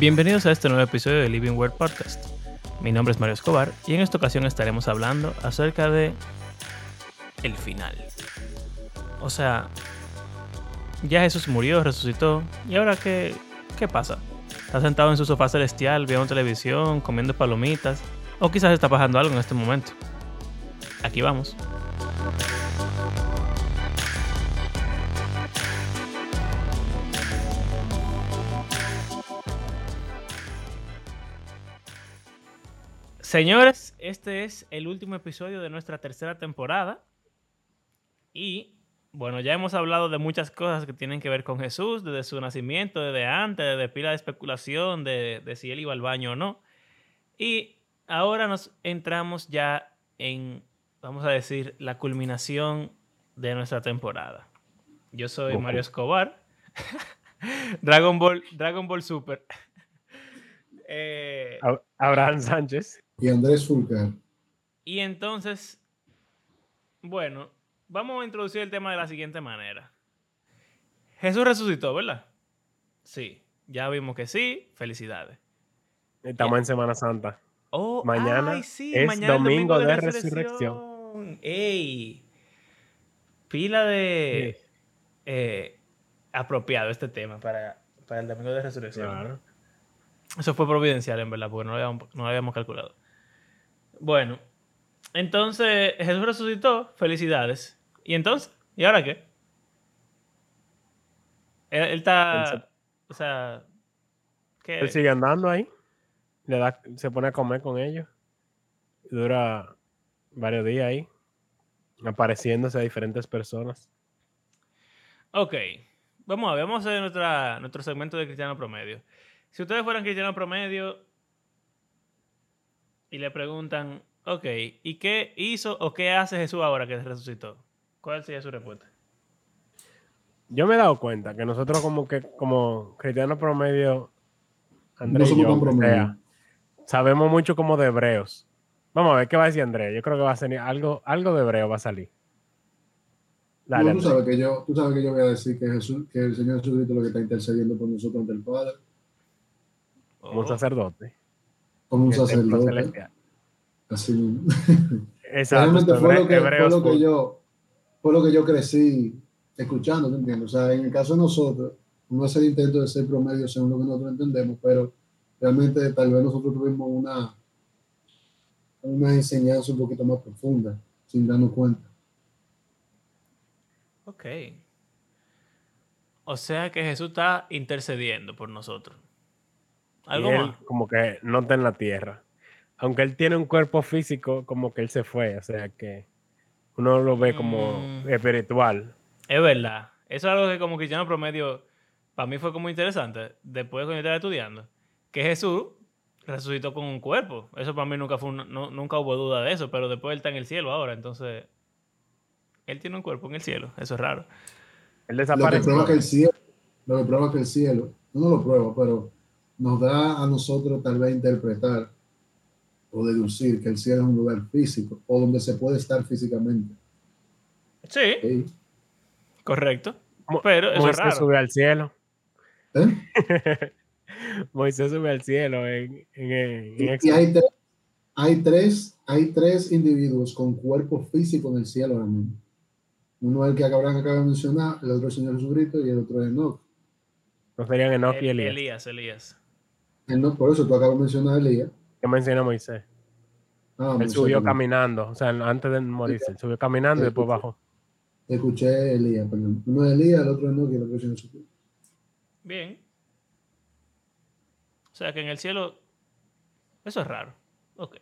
Bienvenidos a este nuevo episodio de Living Word Podcast. Mi nombre es Mario Escobar y en esta ocasión estaremos hablando acerca de el final. O sea, ya Jesús murió, resucitó, ¿y ahora qué, qué pasa? ¿Está sentado en su sofá celestial, viendo televisión, comiendo palomitas? ¿O quizás está pasando algo en este momento? Aquí vamos. Señores, este es el último episodio de nuestra tercera temporada. Y bueno, ya hemos hablado de muchas cosas que tienen que ver con Jesús, desde su nacimiento, desde antes, de pila de especulación, de, de si él iba al baño o no. Y ahora nos entramos ya en, vamos a decir, la culminación de nuestra temporada. Yo soy Mario Escobar. Dragon Ball, Dragon Ball Super. Eh, Abraham Sánchez. Y Andrés Fulcar. Y entonces, bueno, vamos a introducir el tema de la siguiente manera. Jesús resucitó, ¿verdad? Sí, ya vimos que sí. Felicidades. Estamos en Semana Santa. Oh, mañana es domingo, de, resurrección. ¡Ey! Pila de eh, apropiado este tema para, para, el domingo de resurrección. Eso fue providencial, en verdad, porque no no lo habíamos calculado. Bueno, entonces Jesús resucitó. Felicidades. ¿Y entonces? ¿Y ahora qué? Él, está. O sea. ¿qué? Él sigue andando ahí. Le da, se pone a comer con ellos. Dura varios días ahí. Apareciéndose a diferentes personas. Ok. Vamos a ver, vamos a hacer nuestra, nuestro segmento de cristiano promedio. Si ustedes fueran cristiano promedio y le preguntan, ok, ¿y qué hizo o qué hace Jesús ahora que resucitó? ¿Cuál sería su respuesta? Yo me he dado cuenta que nosotros como que como cristianos promedio, Andrés y yo, sabemos mucho como de hebreos. Vamos a ver qué va a decir Andrés. Yo creo que va a salir algo, algo de hebreo va a salir. Dale, tú, sabes que yo, tú sabes que yo voy a decir que, Jesús, que el Señor Jesucristo es lo que está intercediendo por nosotros ante el Padre. Como un sacerdote. Como un sacerdote. Así Exacto. Realmente fue lo, que, fue lo que yo fue lo que yo crecí escuchando, ¿me entiendes? O sea, en el caso de nosotros, no es el intento de ser promedio según lo que nosotros entendemos, pero realmente tal vez nosotros tuvimos una, una enseñanza un poquito más profunda, sin darnos cuenta. Ok. O sea que Jesús está intercediendo por nosotros. ¿Algo más? Como que no está en la tierra. Aunque él tiene un cuerpo físico, como que él se fue. O sea que uno lo ve como mm. espiritual. Es verdad. Eso es algo que como cristiano promedio, para mí fue como interesante. Después cuando yo estaba estudiando, que Jesús resucitó con un cuerpo. Eso para mí nunca fue nunca hubo duda de eso, pero después él está en el cielo ahora, entonces él tiene un cuerpo en el cielo, eso es raro. Él desaparece. Lo que prueba que el cielo, lo que prueba que el cielo, no lo prueba, pero nos da a nosotros tal vez interpretar o deducir que el cielo es un lugar físico o donde se puede estar físicamente. Sí. Correcto. Pero eso Moisés es raro. sube al cielo. ¿Eh? Moisés sube al cielo en, en, y, hay, tres, hay, tres, hay tres individuos con cuerpo físico en el cielo ahora mismo. Uno es el que Abraham acaba de mencionar, el otro es el Señor Jesucristo y el otro es Enoch. No serían Enoch y Elías. Elías, Elías. Enoch, por eso tú acabas de mencionar a Elías. ¿Qué menciona Moisés? Ah, él Moisés subió también. caminando, o sea, antes de morirse, él subió caminando y después bajó. Escuché Elías, perdón. Uno es Elías, el otro es Enoch y el otro es. Bien. O sea que en el cielo. Eso es raro. Ok.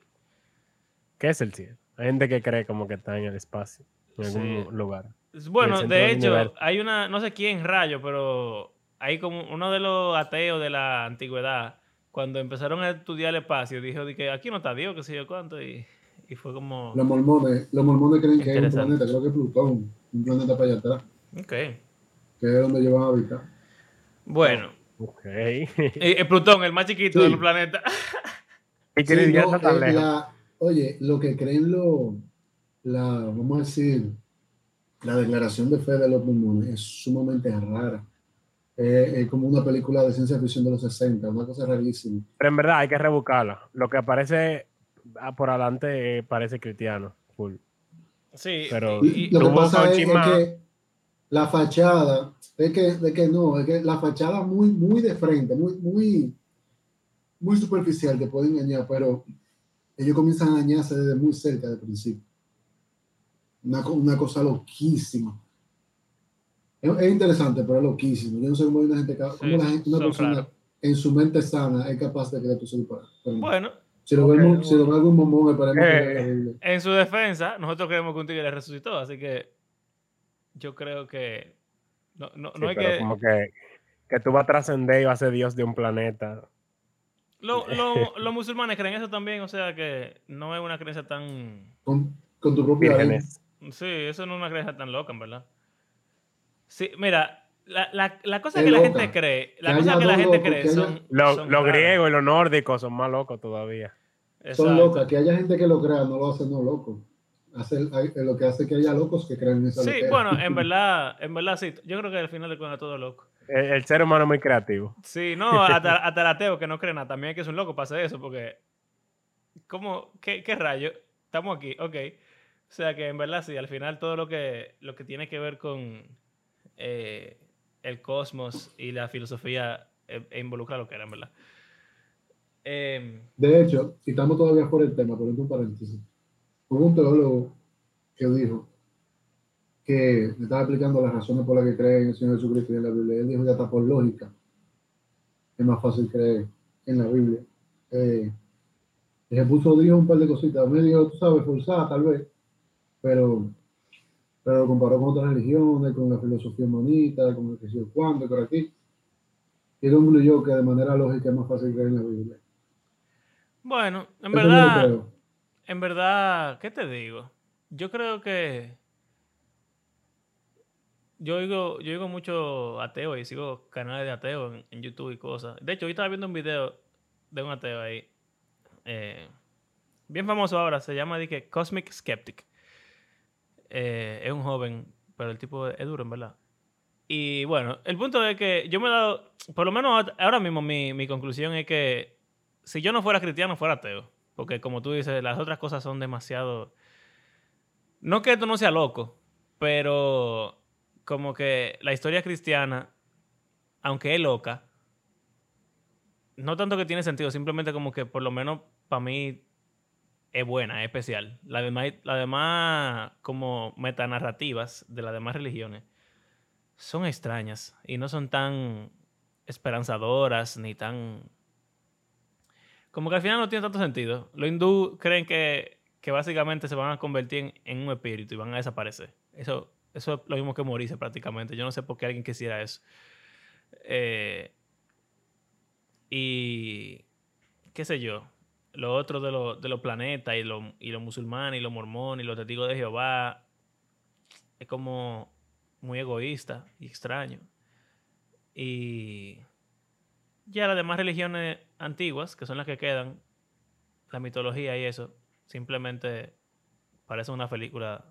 ¿Qué es el cielo? Hay gente que cree como que está en el espacio, en algún lugar. Bueno, de hecho, hay una, no sé quién rayo, pero hay como uno de los ateos de la antigüedad, cuando empezaron a estudiar el espacio, dijo de que aquí no está Dios, que sé yo cuánto, y, y fue como... Los mormones, los mormones creen que hay un planeta, creo que es Plutón, un planeta para allá atrás, Ok. que es donde ellos van a habitar. Bueno, Ok. eh, eh, Plutón, el más chiquito Sí. de los planetas. ¿Y qué Sí, diría no, tan lejos? la- oye, lo que creen lo, la, vamos a decir, la declaración de fe de los mormones es sumamente rara. Eh, como una película de ciencia ficción de los 60, una cosa rarísima. Pero en verdad hay que rebuscarla. Lo que aparece ah, por adelante parece cristiano, full. Sí, pero lo que pasa es, que la fachada, es que, que no, es que la fachada muy, muy de frente, muy, muy, muy superficial te puede engañar, pero ellos comienzan a engañarse desde muy cerca del principio. Una, una cosa loquísima. Es, interesante, pero es loquísimo. Yo no sé cómo hay una gente, cómo la gente una persona en su mente sana es capaz de creer tu Bueno. Si lo, vemos, si lo ve algún momón, eh, En su defensa, nosotros creemos que un tigre resucitó, así que yo creo que no, no, no hay que... Como que, que tú vas a trascender y vas a ser Dios de un planeta. los musulmanes creen eso también, o sea que no es una creencia tan... Con, con tu propia... Sí, eso no es una creencia tan loca, en verdad. Sí, mira, la, la, la cosa que la gente cree, la cosa que la gente cree son. Los griegos y los nórdicos son más locos todavía. Son locas. Que haya gente que lo crea no lo hace no loco. Hace, lo que hace que haya locos que crean en esa Sí, bueno, en verdad, en verdad sí. Yo creo que al final de cuentas todo loco. El, ser humano es muy creativo. Sí, no, hasta, hasta el ateo que no cree nada. También hay que es un loco para hacer eso, porque. ¿Cómo? ¿Qué, qué rayo? Estamos aquí, ok. O sea que en verdad sí, al final todo lo que, lo que tiene que ver con eh, el cosmos y la filosofía e, e involucra lo que era, verdad. Em, de hecho, si estamos todavía por el tema, por un paréntesis, hubo un teólogo que dijo que me estaba explicando las razones por las que cree en el Señor Jesucristo y en la Biblia. Él dijo que hasta por lógica es más fácil creer en la Biblia. Eh, se puso dijo un par de cositas, medio, tú sabes, forzada tal vez, pero pero comparó con otras religiones, con la filosofía monita, con el que sé cuándo, por aquí. Y concluyó que de manera lógica es más fácil creer en la Biblia. Bueno, en verdad, en verdad, ¿qué te digo? Yo creo que yo oigo, yo oigo mucho ateo y sigo canales de ateo en, YouTube y cosas. De hecho, hoy estaba viendo un video de un ateo ahí. Eh, bien famoso ahora, se llama de Cosmic Skeptic. Eh, es un joven, pero el tipo es duro, en verdad. Y bueno, el punto es que yo me he dado, por lo menos ahora mismo mi, mi conclusión es que si yo no fuera cristiano, fuera ateo. Porque como tú dices, las otras cosas son demasiado... No que esto no sea loco, pero como que la historia cristiana, aunque es loca, no tanto que tiene sentido, simplemente como que por lo menos para mí es buena, es especial. Las demás, la demás como metanarrativas de las demás religiones son extrañas y no son tan esperanzadoras ni tan... Como que al final no tiene tanto sentido. Los hindú creen que, que básicamente se van a convertir en, un espíritu y van a desaparecer. Eso, eso es lo mismo que morirse prácticamente. Yo no sé por qué alguien quisiera eso. Eh, y qué sé yo lo otro de, de los planetas y, lo, y los musulmanes y los mormones y los testigos de Jehová es como muy egoísta y extraño. Y ya las demás religiones antiguas, que son las que quedan, la mitología y eso, simplemente parece una película.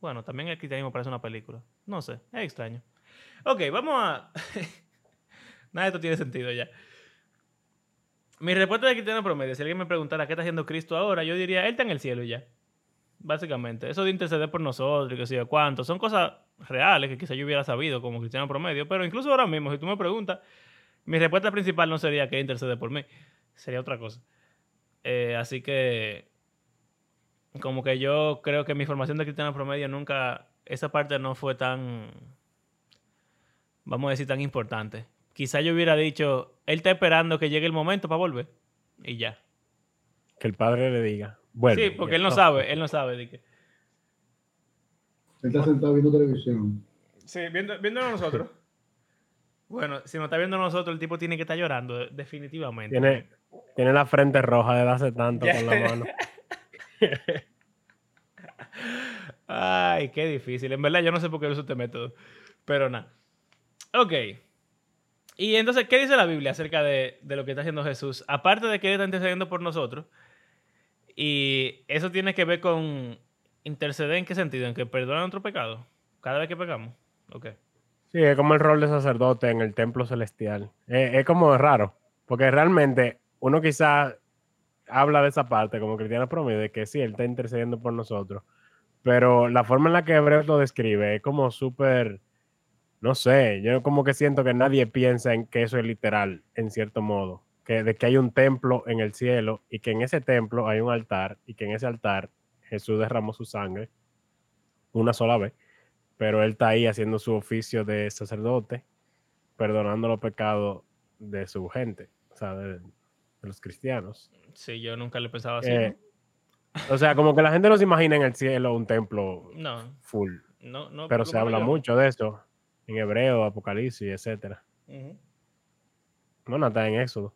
Bueno, también el cristianismo parece una película. No sé, es extraño. Ok, vamos a... Nada de esto tiene sentido ya. Mi respuesta de cristiano promedio, si alguien me preguntara qué está haciendo Cristo ahora, yo diría, Él está en el cielo ya. Básicamente. Eso de interceder por nosotros y que sé yo cuánto, son cosas reales que quizá yo hubiera sabido como cristiano promedio, pero incluso ahora mismo, si tú me preguntas, mi respuesta principal no sería que intercede por mí, sería otra cosa. Eh, así que, como que yo creo que mi formación de cristiano promedio nunca, esa parte no fue tan, vamos a decir, tan importante quizá yo hubiera dicho, él está esperando que llegue el momento para volver. Y ya. Que el padre le diga. Bueno. Sí, porque él no sabe, él no sabe de qué. Él está sentado viendo televisión. Sí, viendo, viéndonos nosotros. Bueno, si no está viendo nosotros, el tipo tiene que estar llorando, definitivamente. Tiene, tiene la frente roja de hace tanto con la mano. Ay, qué difícil. En verdad, yo no sé por qué uso este método. Pero nada. Ok. Y entonces, ¿qué dice la Biblia acerca de, lo que está haciendo Jesús? Aparte de que Él está intercediendo por nosotros, y eso tiene que ver con interceder en qué sentido, en que perdona nuestro pecado cada vez que pecamos. Ok. Sí, es como el rol de sacerdote en el templo celestial. Es, como raro, porque realmente uno quizá habla de esa parte como cristiano promedio, de que sí, él está intercediendo por nosotros, pero la forma en la que Hebreos lo describe es como súper, no sé, yo como que siento que nadie piensa en que eso es literal, en cierto modo, que de que hay un templo en el cielo y que en ese templo hay un altar y que en ese altar Jesús derramó su sangre una sola vez pero él está ahí haciendo su oficio de sacerdote, perdonando los pecados de su gente, o sea, de, los cristianos. Sí, yo nunca le pensaba así. Eh, o sea, como que la gente no se imagina en el cielo un templo full. No, no, pero se habla mucho de eso en Hebreo, Apocalipsis, etcétera. No, está en Éxodo.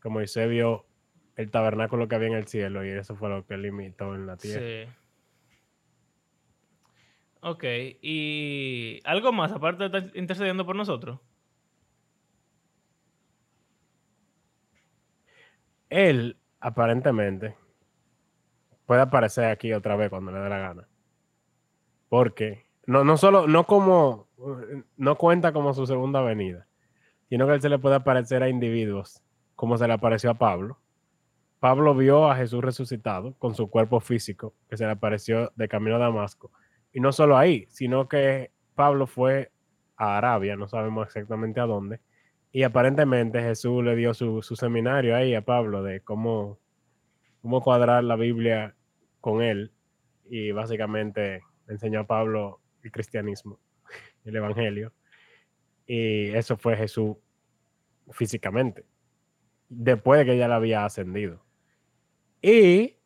Como dice, vio el tabernáculo que había en el cielo y eso fue lo que limitó en la tierra. Sí. Ok, ¿y algo más aparte de estar intercediendo por nosotros? Él, aparentemente, puede aparecer aquí otra vez cuando le dé la gana. Porque no, no solo, no como, no cuenta como su segunda venida, sino que él se le puede aparecer a individuos, como se le apareció a Pablo. Pablo vio a Jesús resucitado con su cuerpo físico, que se le apareció de camino a Damasco y no solo ahí, sino que Pablo fue a Arabia, no sabemos exactamente a dónde, y aparentemente Jesús le dio su, seminario ahí a Pablo de cómo, cómo cuadrar la Biblia con él, y básicamente enseñó a Pablo el cristianismo, el evangelio, y eso fue Jesús físicamente, después de que ya le había ascendido. Y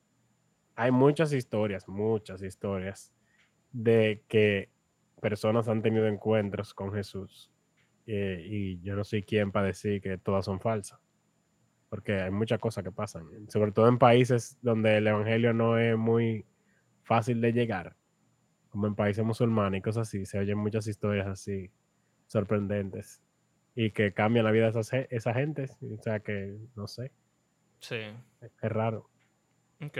hay muchas historias, muchas historias de que personas han tenido encuentros con Jesús eh, y yo no soy quien para decir que todas son falsas, porque hay muchas cosas que pasan, sobre todo en países donde el Evangelio no es muy fácil de llegar, como en países musulmanes y cosas así, se oyen muchas historias así sorprendentes y que cambian la vida de esas, esa gente, o sea que no sé. Sí. Es raro. Ok.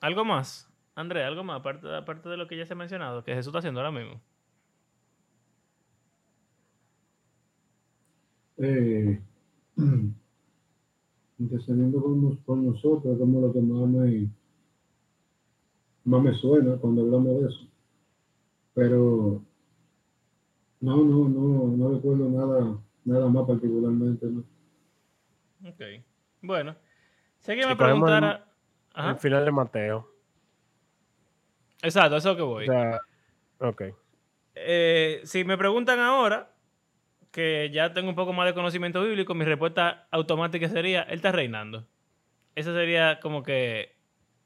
¿Algo más? André, ¿algo más aparte, aparte de lo que ya se ha mencionado, que Jesús está haciendo ahora mismo? Eh, intercediendo con, nosotros, como lo que más me, más me suena cuando hablamos de eso. Pero no, no, no, no recuerdo nada, nada más particularmente. ¿no? Ok. Bueno, si alguien me preguntara. Al final de Mateo. Exacto, eso es lo que voy. ok. Eh, si me preguntan ahora, que ya tengo un poco más de conocimiento bíblico, mi respuesta automática sería, él está reinando. Eso sería como que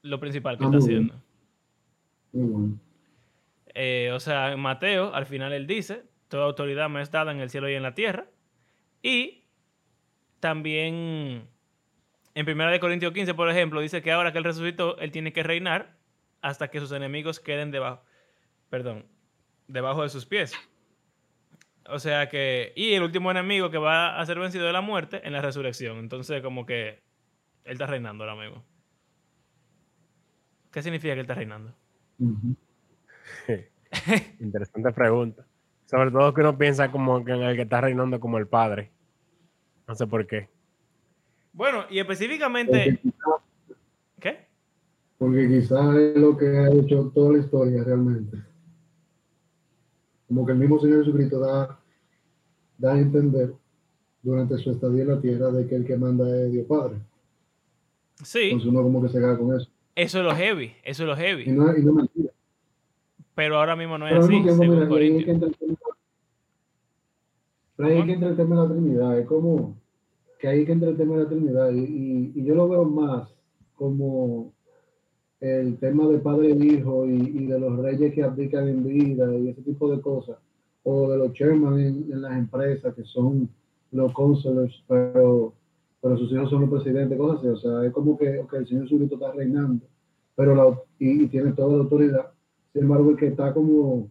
lo principal que está haciendo. Eh, o sea, en Mateo, al final él dice, toda autoridad me es dada en el cielo y en la tierra. Y también en 1 Corintios 15, por ejemplo, dice que ahora que él resucitó, él tiene que reinar hasta que sus enemigos queden debajo, perdón, debajo de sus pies. O sea que, y el último enemigo que va a ser vencido de la muerte en la resurrección. Entonces, como que él está reinando ahora mismo. ¿Qué significa que él está reinando? Interesante pregunta. Sobre todo que uno piensa como que en el que está reinando como el padre. No sé por qué. Bueno, y específicamente. ¿Qué? porque quizás es lo que ha hecho toda la historia realmente. Como que el mismo Señor Jesucristo da, da a entender durante su estadía en la tierra de que el que manda es Dios Padre. Sí. Entonces uno como que se queda con eso. Eso es lo heavy, eso es lo heavy. Y no, y no mentira. Pero ahora mismo no es así. Pero hay que entrar el tema de la Trinidad. Es como que hay que entrar el tema de la Trinidad. Y, y yo lo veo más como el tema de padre e hijo y, de los reyes que aplican en vida y ese tipo de cosas, o de los chairman en, las empresas que son los counselors, pero, pero sus hijos son los presidentes, cosas así. O sea, es como que el Señor Jesucristo está reinando, pero la, y, tiene toda la autoridad. Sin embargo, el que está como,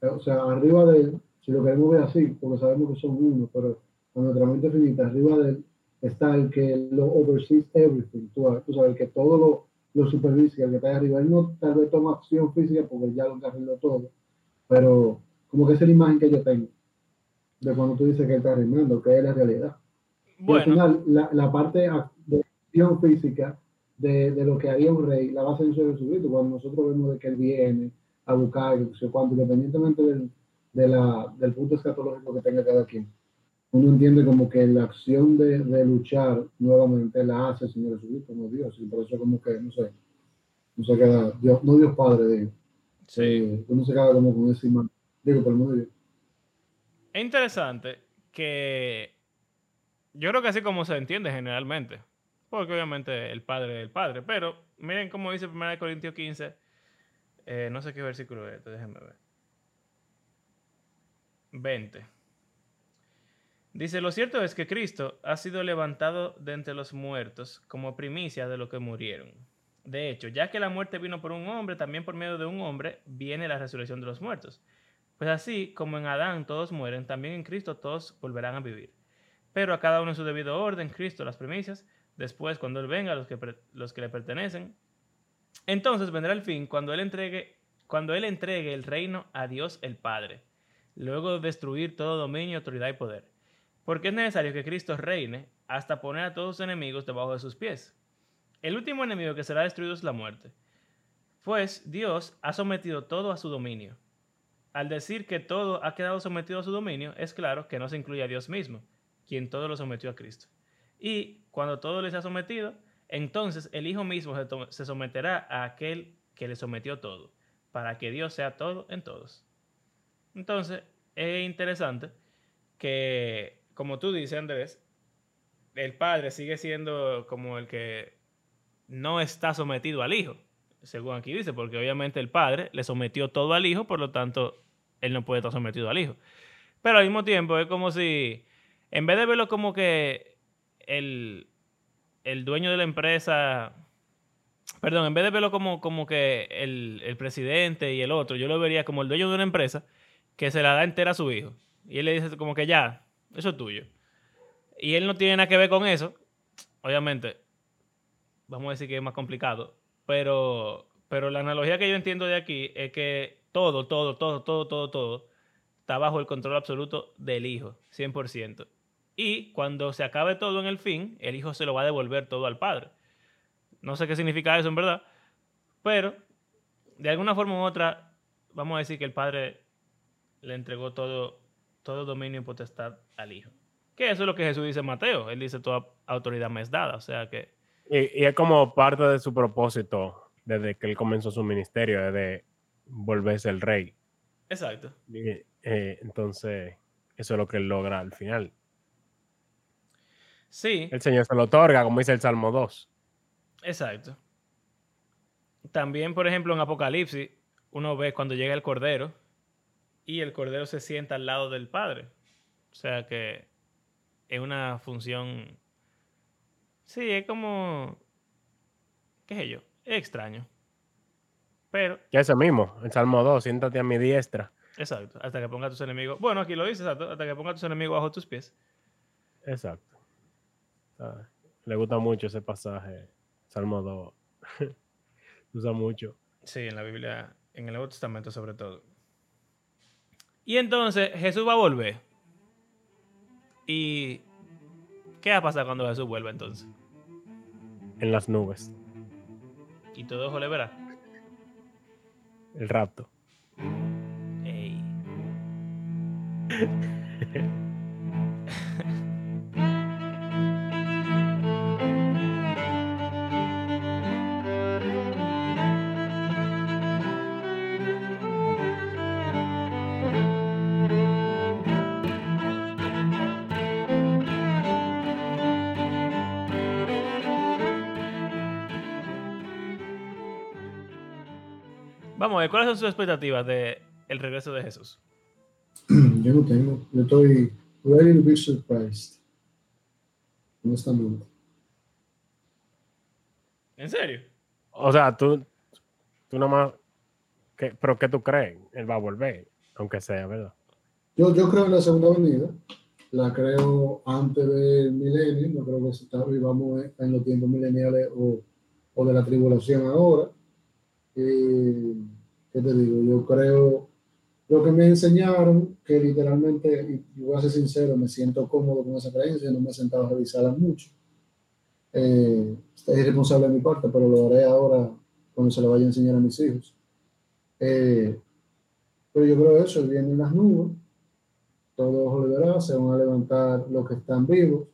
o sea, arriba de él, si lo queremos ver así, porque sabemos que son uno, pero con nuestra mente finita, arriba de él está el que lo oversees everything, tú, sabes, el que todo lo lo supervisa, el que está ahí arriba. Él no tal vez toma acción física porque ya lo arregló todo, pero como que es la imagen que yo tengo de cuando tú dices que él está reinando, que es la realidad. Bueno. al final, la, la parte de acción física de, de, lo que haría un rey, la base de Jesucristo, cuando nosotros vemos de que él viene a buscar, cuando, independientemente del, de la, del punto escatológico que tenga cada quien, uno entiende como que la acción de, de luchar nuevamente la hace el Señor Jesucristo, no Dios, y por eso como que, no sé, no se queda, Dios, no Dios Padre, digo. Sí. Eh, uno se queda como con esa imagen. Digo, por el mundo Dios. Es interesante que yo creo que así como se entiende generalmente, porque obviamente el Padre es el Padre, pero miren cómo dice 1 Corintios 15, eh, no sé qué versículo es, déjenme ver. 20. Dice, lo cierto es que Cristo ha sido levantado de entre los muertos como primicia de los que murieron. De hecho, ya que la muerte vino por un hombre, también por medio de un hombre viene la resurrección de los muertos. Pues así como en Adán todos mueren, también en Cristo todos volverán a vivir. Pero a cada uno en su debido orden, Cristo las primicias, después cuando Él venga los que, los que le pertenecen. Entonces vendrá el fin cuando Él entregue, cuando Él entregue el reino a Dios el Padre, luego de destruir todo dominio, autoridad y poder. Porque es necesario que Cristo reine hasta poner a todos sus enemigos debajo de sus pies. El último enemigo que será destruido es la muerte. Pues Dios ha sometido todo a su dominio. Al decir que todo ha quedado sometido a su dominio, es claro que no se incluye a Dios mismo, quien todo lo sometió a Cristo. Y cuando todo les ha sometido, entonces el Hijo mismo se someterá a aquel que le sometió todo, para que Dios sea todo en todos. Entonces, es interesante que, como tú dices, Andrés, el Padre sigue siendo como el que no está sometido al Hijo, según aquí dice, porque obviamente el Padre le sometió todo al Hijo, por lo tanto, él no puede estar sometido al Hijo. Pero al mismo tiempo es como si, en vez de verlo como que el, el dueño de la empresa, perdón, en vez de verlo como, como que el, el, presidente y el otro, yo lo vería como el dueño de una empresa que se la da entera a su hijo. Y él le dice como que ya, eso es tuyo. Y él no tiene nada que ver con eso. Obviamente, vamos a decir que es más complicado, pero, pero la analogía que yo entiendo de aquí es que todo, todo, todo, todo, todo, todo está bajo el control absoluto del hijo, 100%. Y cuando se acabe todo en el fin, el hijo se lo va a devolver todo al padre. No sé qué significa eso en verdad, pero de alguna forma u otra, vamos a decir que el padre le entregó todo, todo dominio y potestad al hijo. Que eso es lo que Jesús dice en Mateo. Él dice toda autoridad me es dada. O sea que y, es como parte de su propósito desde que él comenzó su ministerio, de volverse el rey. Exacto. Eh, entonces, eso es lo que él logra al final. Sí. El Señor se lo otorga, como dice el Salmo 2. Exacto. También, por ejemplo, en Apocalipsis, uno ve cuando llega el Cordero y el Cordero se sienta al lado del Padre. O sea que es una función Sí, es como. ¿Qué sé yo? Es extraño. Pero. Que ese mismo, el Salmo 2, siéntate a mi diestra. Exacto, hasta que ponga tus enemigos. Bueno, aquí lo dice, exacto, hasta que ponga tus enemigos bajo tus pies. Exacto. Le gusta mucho ese pasaje, Salmo 2. Usa mucho. Sí, en la Biblia, en el Nuevo Testamento sobre todo. Y entonces Jesús va a volver. Y ¿Qué va a pasar cuando Jesús vuelva entonces? En las nubes. ¿Y todo ojo le verá? El rapto. Ey. Vamos a ver, ¿cuáles son sus expectativas de el regreso de Jesús? Yo no tengo. Yo estoy ready to be surprised. Honestamente. ¿En serio? O sea, tú, tú nomás. ¿qué, ¿Pero qué tú crees? Él va a volver, aunque sea, ¿verdad? Yo, yo creo en la segunda venida. La creo antes del milenio. No creo que está, vivamos en los tiempos mileniales o, o de la tribulación ahora. Eh, ¿qué te digo? Yo creo Lo que me enseñaron, que literalmente, y voy a ser sincero, me siento cómodo con esa creencia, no me he sentado a revisarla mucho. Eh, es irresponsable de mi parte, pero lo haré ahora cuando se lo vaya a enseñar a mis hijos. Eh, pero yo creo eso, vienen las nubes, todos lo se van a levantar los que están vivos.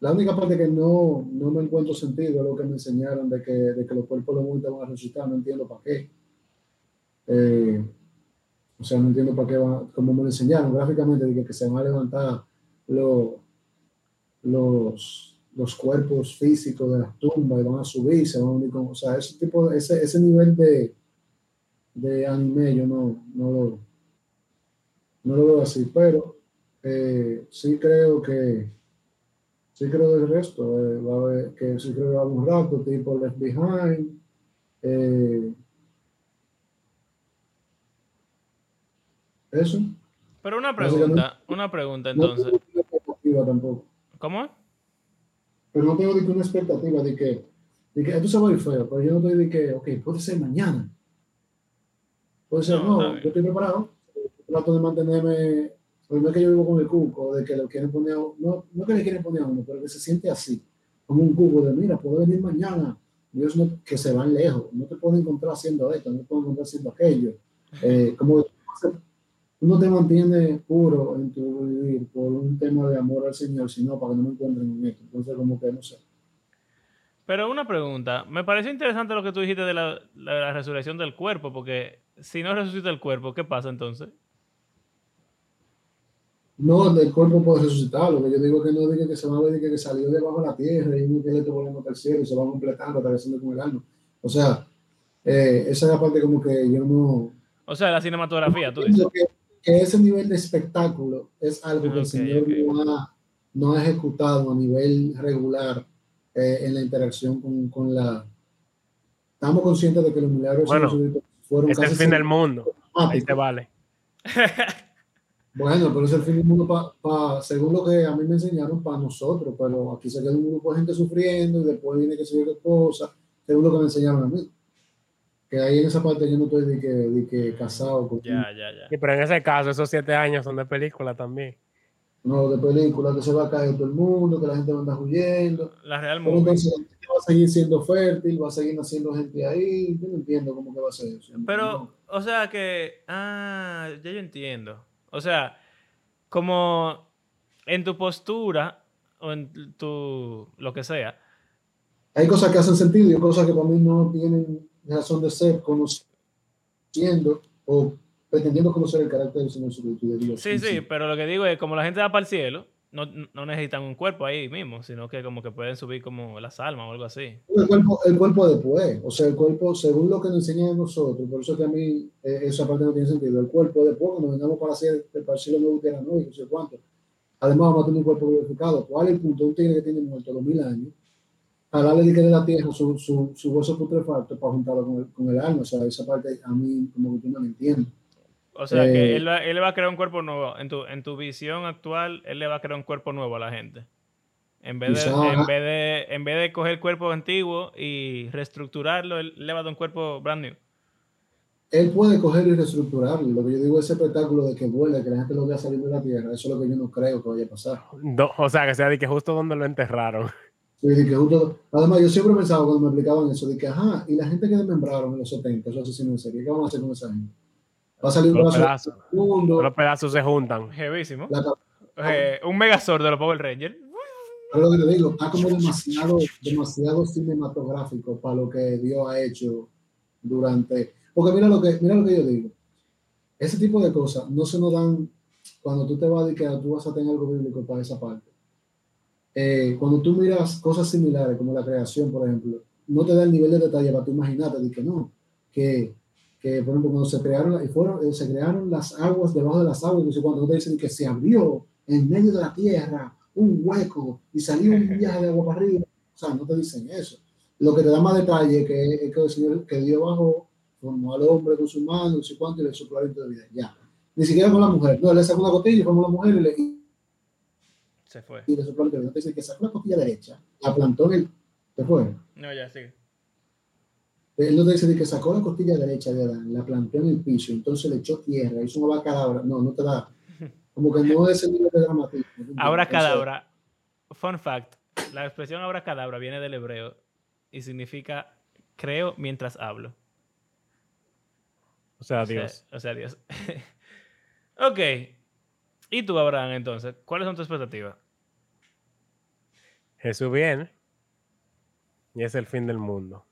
La única parte que no, no me encuentro sentido es lo que me enseñaron de que, de que los cuerpos de muerte van a resucitar, no entiendo para qué. Eh, o sea, no entiendo para qué van, como me lo enseñaron gráficamente, de que, se van a levantar los, los, los cuerpos físicos de las tumbas y van a subir, se van a unir con, o sea, ese tipo, ese, ese nivel de, de anime yo no, no lo, no lo veo así, pero eh, sí creo que sí creo del resto, eh, va a haber, que sí creo que va a haber un rato tipo Left Behind, eh, eso. Pero una pregunta, una pregunta entonces. No tengo expectativa tampoco. ¿Cómo? Pero no tengo una expectativa de que, de que esto se va a ir feo, pero yo no estoy de que, ok, puede ser mañana. Puede ser, no, yo estoy preparado, trato de mantenerme, porque no es que yo vivo con el cuco, de que le quieren poner, no, no que le quieren poner a uno, pero que se siente así, como un cuco de, mira, puedo venir mañana, Dios no, que se van lejos, no te puedo encontrar haciendo esto, no te puedo encontrar haciendo aquello. Eh, como uno te mantiene puro en tu vivir por un tema de amor al Señor, sino para que no me encuentren en esto. Entonces, como que no sé. Pero una pregunta, me parece interesante lo que tú dijiste de la, la resurrección del cuerpo, porque si no resucita el cuerpo, ¿qué pasa entonces? No, el cuerpo puede resucitar. Lo que yo digo que no diga que se va a ver que salió debajo de la tierra y un esqueleto volviendo al cielo y se va completando, atravesando con el alma. O sea, eh, esa es la parte como que yo no. O sea, la cinematografía, tú dices. Que, ese nivel de espectáculo es algo que el Señor No, ha, ejecutado a nivel regular eh, en la interacción con, con, la. Estamos conscientes de que los milagros bueno, fueron. Es el fin del mundo. Ahí te vale. Bueno, pero es el fin del mundo, pa, según lo que a mí me enseñaron, para nosotros, pero aquí se queda un grupo de gente sufriendo y después viene que se ve cosas, según lo que me enseñaron a mí. Que ahí en esa parte yo no estoy de que, de que casado. Ya, ya, ya. pero en ese caso, esos siete años son de película también. No, de película, que se va a caer todo el mundo, que la gente va a andar huyendo. La real Entonces, va a seguir siendo fértil, va a seguir naciendo gente ahí. Yo no entiendo cómo que va a ser eso. Pero, o sea que, ah, ya yo entiendo. O sea, como en tu postura o en tu lo que sea. Hay cosas que hacen sentido y hay cosas que para mí no tienen razón de ser conociendo o pretendiendo conocer el carácter del Señor de Dios. Sí, sí, pero lo que digo es como la gente va para el cielo, no, no, necesitan un cuerpo ahí mismo, sino que como que pueden subir como las almas o algo así. El cuerpo, el cuerpo después, o sea, el cuerpo, según lo que nos enseñan a nosotros, por eso que a mí eh, esa parte no tiene sentido, el cuerpo después, cuando vengamos para hacer el parcial nuevo no sé cuánto. Además, vamos a tener un cuerpo glorificado. ¿Cuál es el punto? Un tigre que tiene muerto los mil años, a darle de la tierra su, su, su hueso putrefacto para juntarlo con el, con el alma. O sea, esa parte a mí como que yo no la entiendo. O sea, que eh, él, va, él le va a crear un cuerpo nuevo. En tu, en tu visión actual, él le va a crear un cuerpo nuevo a la gente. En vez, de, en, vez de, en vez de coger el cuerpo antiguo y reestructurarlo, él le va a dar un cuerpo brand new. Él puede coger y reestructurarlo. Lo que yo digo es ese espectáculo de que vuela, que la gente lo vea salir de la tierra. Eso es lo que yo no creo que vaya a pasar. o sea, que sea de que justo donde lo enterraron. Sí, de que justo, además, yo siempre pensaba cuando me explicaban eso, de que, ajá, y la gente que desmembraron en los 70, esos asesinos en serie, ¿qué vamos a hacer con esa gente? Va a salir un los pedazos, los pedazos se juntan. Jevísimo. Eh, un Megazord de los Power Rangers. Es lo que te digo, está como demasiado, demasiado cinematográfico para lo que Dios ha hecho durante. Porque mira lo que, mira lo que yo digo. Ese tipo de cosas no se nos dan cuando tú te vas a decir que tú vas a tener algo bíblico para esa parte. Eh, cuando tú miras cosas similares, como la creación, por ejemplo, no te da el nivel de detalle para tú imaginarte de que no, que que por ejemplo cuando se crearon, y fueron, eh, se crearon las aguas debajo de las aguas, sé cuánto, te dicen que se abrió en medio de la tierra un hueco y salió un viaje de agua para arriba, o sea, no te dicen eso. Lo que te da más detalle que es que el Señor que Dios bajó, formó al hombre con su mano, no sé cuánto, y le sopló de vida, ya. Ni siquiera con la mujer, no, le sacó una costilla y formó a la mujer y le... Se fue. Y le sopló de vida. Te que sacó la costilla derecha, la plantó en el... Se fue. No, ya, sigue Él no te dice que sacó la costilla derecha de Adán, la planteó en el piso, entonces le echó tierra, hizo una cadabra. No, no te da. Como que no es el nivel de dramatismo. Ahora cadabra. Fun fact. La expresión ahora cadabra viene del hebreo y significa creo mientras hablo. O sea, Dios. O sea, Dios. ok. ¿Y tú, Abraham, entonces? ¿Cuáles son tus expectativas? Jesús viene y es el fin del mundo.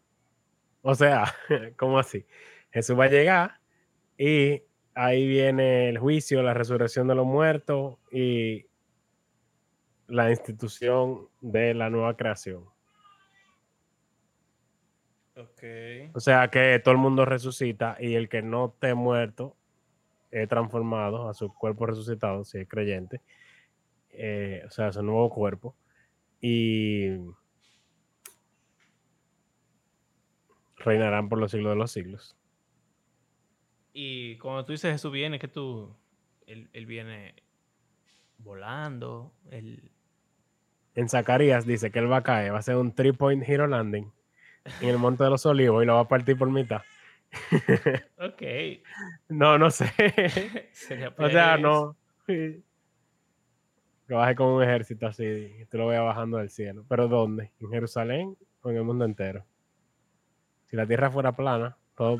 O sea, ¿cómo así? Jesús va a llegar y ahí viene el juicio, la resurrección de los muertos y la institución de la nueva creación. Okay. O sea que todo el mundo resucita y el que no esté muerto es transformado a su cuerpo resucitado, si es creyente, eh, o sea, a su nuevo cuerpo. Y reinarán por los siglos de los siglos. Y cuando tú dices Jesús viene, que tú, él, viene volando, él... En Zacarías dice que él va a caer, va a ser un three-point hero landing en el Monte de los Olivos y lo va a partir por mitad. ok. No, no sé. o sea, no. Que baje con un ejército así y tú lo veas bajando del cielo. ¿Pero dónde? ¿En Jerusalén o en el mundo entero? Si la tierra fuera plana, todo,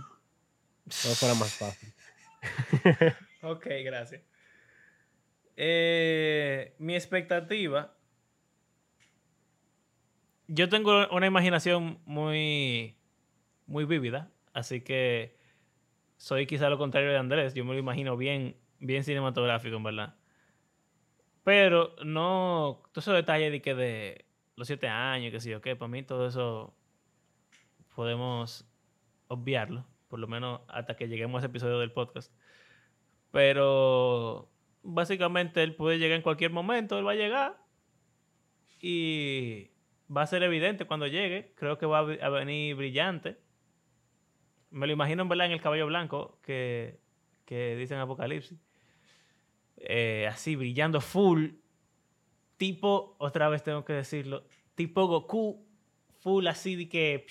todo fuera más fácil. ok, gracias. Eh, mi expectativa. Yo tengo una imaginación muy, muy vívida, así que soy quizá lo contrario de Andrés. Yo me lo imagino bien, bien cinematográfico, en verdad. Pero no, todos esos detalles de que de los siete años, que sí, ok, para mí todo eso podemos obviarlo, por lo menos hasta que lleguemos a ese episodio del podcast. Pero básicamente él puede llegar en cualquier momento, él va a llegar y va a ser evidente cuando llegue. Creo que va a venir brillante. Me lo imagino en verdad en el caballo blanco que, que dicen Apocalipsis. Eh, así brillando full. Tipo, otra vez tengo que decirlo, tipo Goku, full así de que...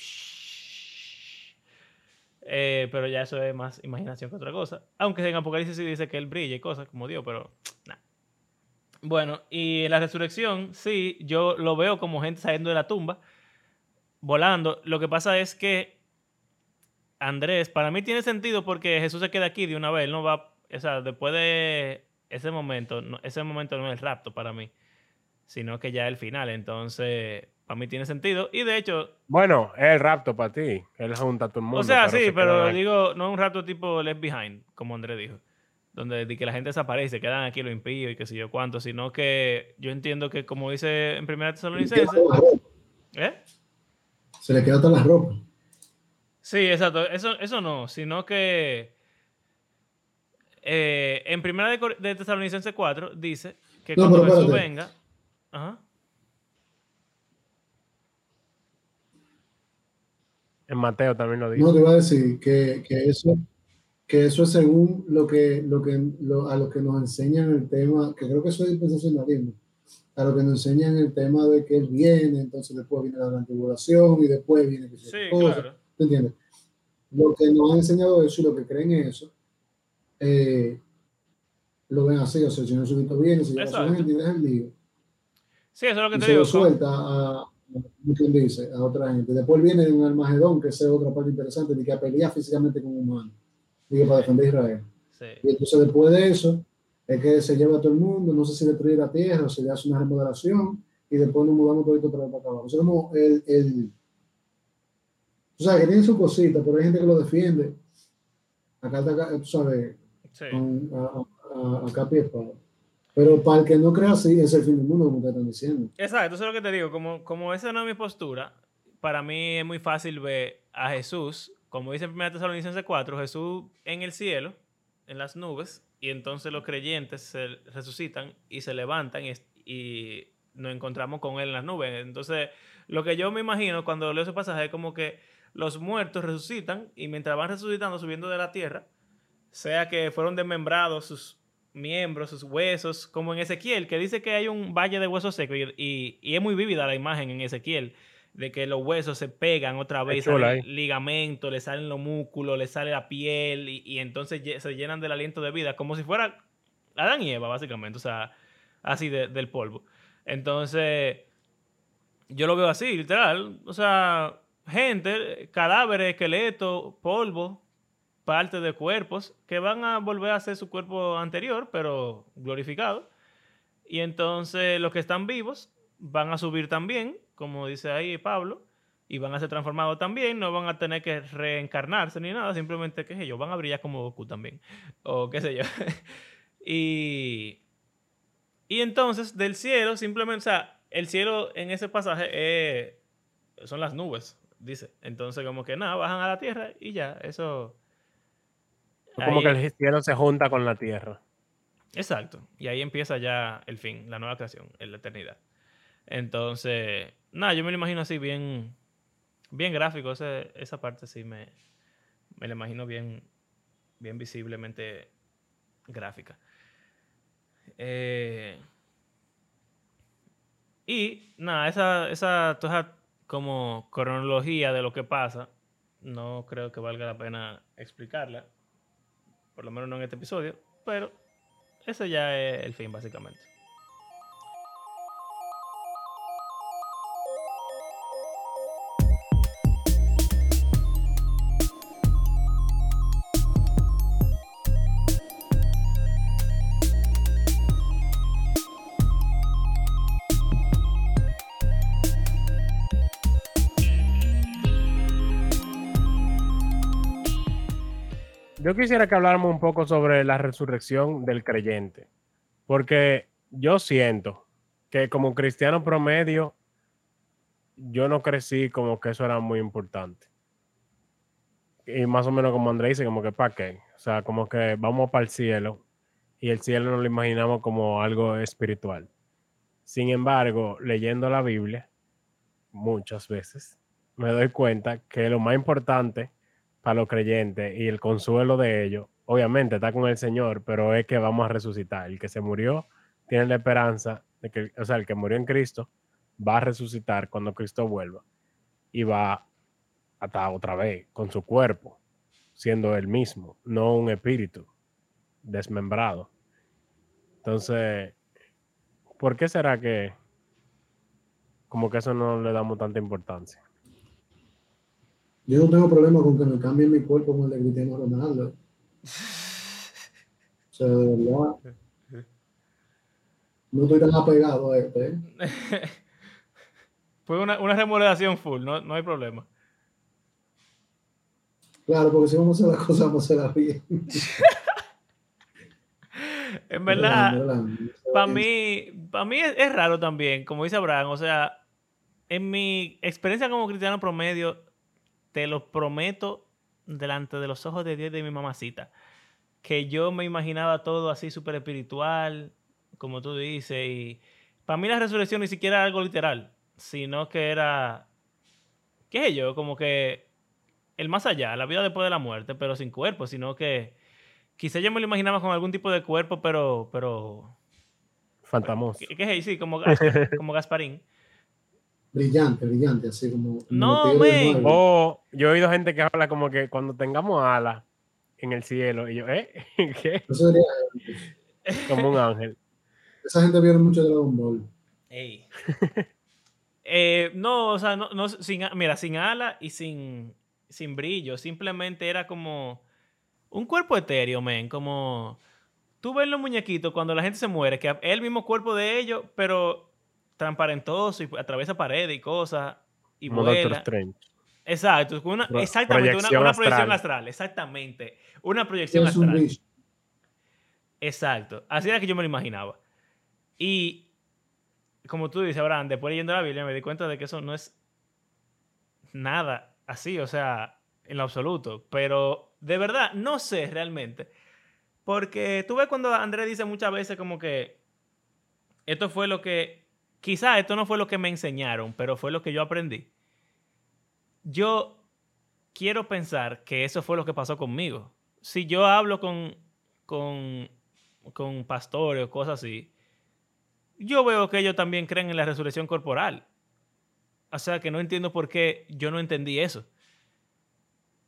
Eh, pero ya eso es más imaginación que otra cosa. Aunque en Apocalipsis sí dice que él brilla y cosas como Dios, pero nada. Bueno, y la resurrección, sí, yo lo veo como gente saliendo de la tumba, volando. Lo que pasa es que Andrés, para mí tiene sentido porque Jesús se queda aquí de una vez, no va, o sea, después de ese momento, ese momento no es el rapto para mí, sino que ya es el final. Entonces, para mí tiene sentido. Y de hecho. Bueno, es el rapto para ti. Él junta a todo el mundo. O sea, sí, pero digo, no es un rapto tipo Left Behind, como André dijo. Donde que la gente desaparece, quedan aquí lo impíos y qué sé yo cuánto, sino que yo entiendo que, como dice en Primera Tesalonicense. ¿Eh? Se le quedan todas las ropas. Sí, exacto. Eso, eso no, sino que. Eh, en Primera de, de Tesalonicense 4 dice que cuando Jesús venga. Ajá. En Mateo también lo dice. No, te iba a decir que, que eso, que eso es según lo que, lo que, a lo que nos enseñan el tema, que creo que eso es dispensacionalismo, a lo que nos enseñan el tema de que Él viene, entonces después viene la gran tribulación y después viene que sí, Claro. ¿Te entiendes? Lo que nos han enseñado eso y lo que creen eso, eh, lo ven así, o sea, el Señor Jesucristo viene, se lleva a su gente y deja el lío. Sí, eso es lo que te se digo. Lo suelta a quien dice, a otra gente. Después viene un Armagedón, que es otra parte interesante, de que pelea físicamente con humanos, digo, para defender Israel. Y entonces después de eso, es que se lleva a todo el mundo, no sé si destruye la tierra o se le hace una remodelación, y después nos mudamos todo esto para acá abajo. O sea, como el, el, o sea, que tiene su cosita, pero hay gente que lo defiende. Acá, acá tú sabes, a, a, a, capa y espada. Pero para el que no crea así, es el fin del mundo, como te están diciendo. Exacto, eso es lo que te digo. Como, como esa no es mi postura, para mí es muy fácil ver a Jesús, como dice en 1 Tesalonicenses 4, Jesús en el cielo, en las nubes, y entonces los creyentes se resucitan y se levantan y, y nos encontramos con él en las nubes. Entonces, lo que yo me imagino cuando leo ese pasaje es como que los muertos resucitan y mientras van resucitando, subiendo de la tierra, sea que fueron desmembrados sus miembros, sus huesos, como en Ezequiel, que dice que hay un valle de huesos secos y, y, es muy vívida la imagen en Ezequiel, de que los huesos se pegan otra vez, sale el ligamento, le salen los músculos, le sale la piel y, entonces se llenan del aliento de vida, como si fuera Adán y Eva, básicamente, o sea, así del polvo. Entonces, yo lo veo así, literal, o sea, gente, cadáveres, esqueletos, polvo, parte de cuerpos que van a volver a ser su cuerpo anterior, pero glorificado. Y entonces los que están vivos van a subir también como dice ahí Pablo, y van a ser transformados también, no van a tener que reencarnarse ni nada, simplemente, qué sé yo, van a brillar como Goku también, o qué sé yo. y, y entonces, del cielo, simplemente, o sea, el cielo en ese pasaje son las nubes, dice. Entonces, como que nada, bajan a la tierra y ya, eso... Como que el cielo se junta con la tierra. Exacto. Y ahí empieza ya el fin, la nueva creación, la eternidad. Entonces, nada, yo me lo imagino así bien, bien gráfico. esa parte sí me, me la imagino bien, bien visiblemente gráfica. Eh, y nada, esa, esa, toda como cronología de lo que pasa, no creo que valga la pena explicarla, por lo menos no en este episodio, pero ese ya es el fin básicamente. Yo quisiera que habláramos un poco sobre la resurrección del creyente, porque yo siento que como cristiano promedio, yo no crecí como que eso era muy importante. Y más o menos como André dice, como que para qué. O sea, como que vamos para el cielo y el cielo nos lo imaginamos como algo espiritual. Sin embargo, leyendo la Biblia, muchas veces, me doy cuenta que lo más importante para los creyentes y el consuelo de ellos, obviamente está con el Señor, pero es que vamos a resucitar. El que se murió tiene la esperanza de que, o sea, el que murió en Cristo va a resucitar cuando Cristo vuelva y va a estar otra vez con su cuerpo, siendo el mismo, no un espíritu desmembrado. Entonces, ¿por qué será que como que eso no le damos tanta importancia? Yo no tengo problema con que me cambien mi cuerpo como el de Cristiano Ronaldo. O sea, de verdad. No estoy tan apegado a este. ¿eh? Fue una, una remodelación full, no, no hay problema. Claro, porque si vamos a hacer las cosas, vamos a hacerlas bien. en verdad, para mí, para mí es, raro también, como dice Abraham, o sea, en mi experiencia como cristiano promedio, te lo prometo delante de los ojos de Dios de mi mamacita, que yo me imaginaba todo así súper espiritual, como tú dices, y para mí la resurrección ni siquiera era algo literal, sino que era, ¿qué sé yo? Como que el más allá, la vida después de la muerte, pero sin cuerpo, sino que quizá yo me lo imaginaba con algún tipo de cuerpo, pero... pero Fantamoso. ¿Qué, Sí, como, como Gasparín brillante, brillante, así como. No, men. Oh, yo he oído gente que habla como que cuando tengamos alas en el cielo, y yo, ¿eh? ¿Qué? Eso sería... Como un ángel. Esa gente vieron mucho Dragon Ball. Ey. eh, no, o sea, no, no, sin, mira, sin ala y sin, sin brillo, simplemente era como un cuerpo etéreo, men, como tú ves los muñequitos cuando la gente se muere, que es el mismo cuerpo de ellos, pero transparentoso y atraviesa paredes y cosas y vuela. Exacto, una, exactamente, una, proyección astral, exactamente, una proyección astral. Exacto, así era que yo me lo imaginaba. Y como tú dices, Abraham, después leyendo la Biblia me di cuenta de que eso no es nada así, o sea, en lo absoluto. Pero de verdad, no sé realmente. Porque tú ves cuando Andrés dice muchas veces como que esto fue lo que quizá esto no fue lo que me enseñaron, pero fue lo que yo aprendí. Yo quiero pensar que eso fue lo que pasó conmigo. Si yo hablo con, con, con pastores o cosas así, yo veo que ellos también creen en la resurrección corporal. O sea que no entiendo por qué yo no entendí eso.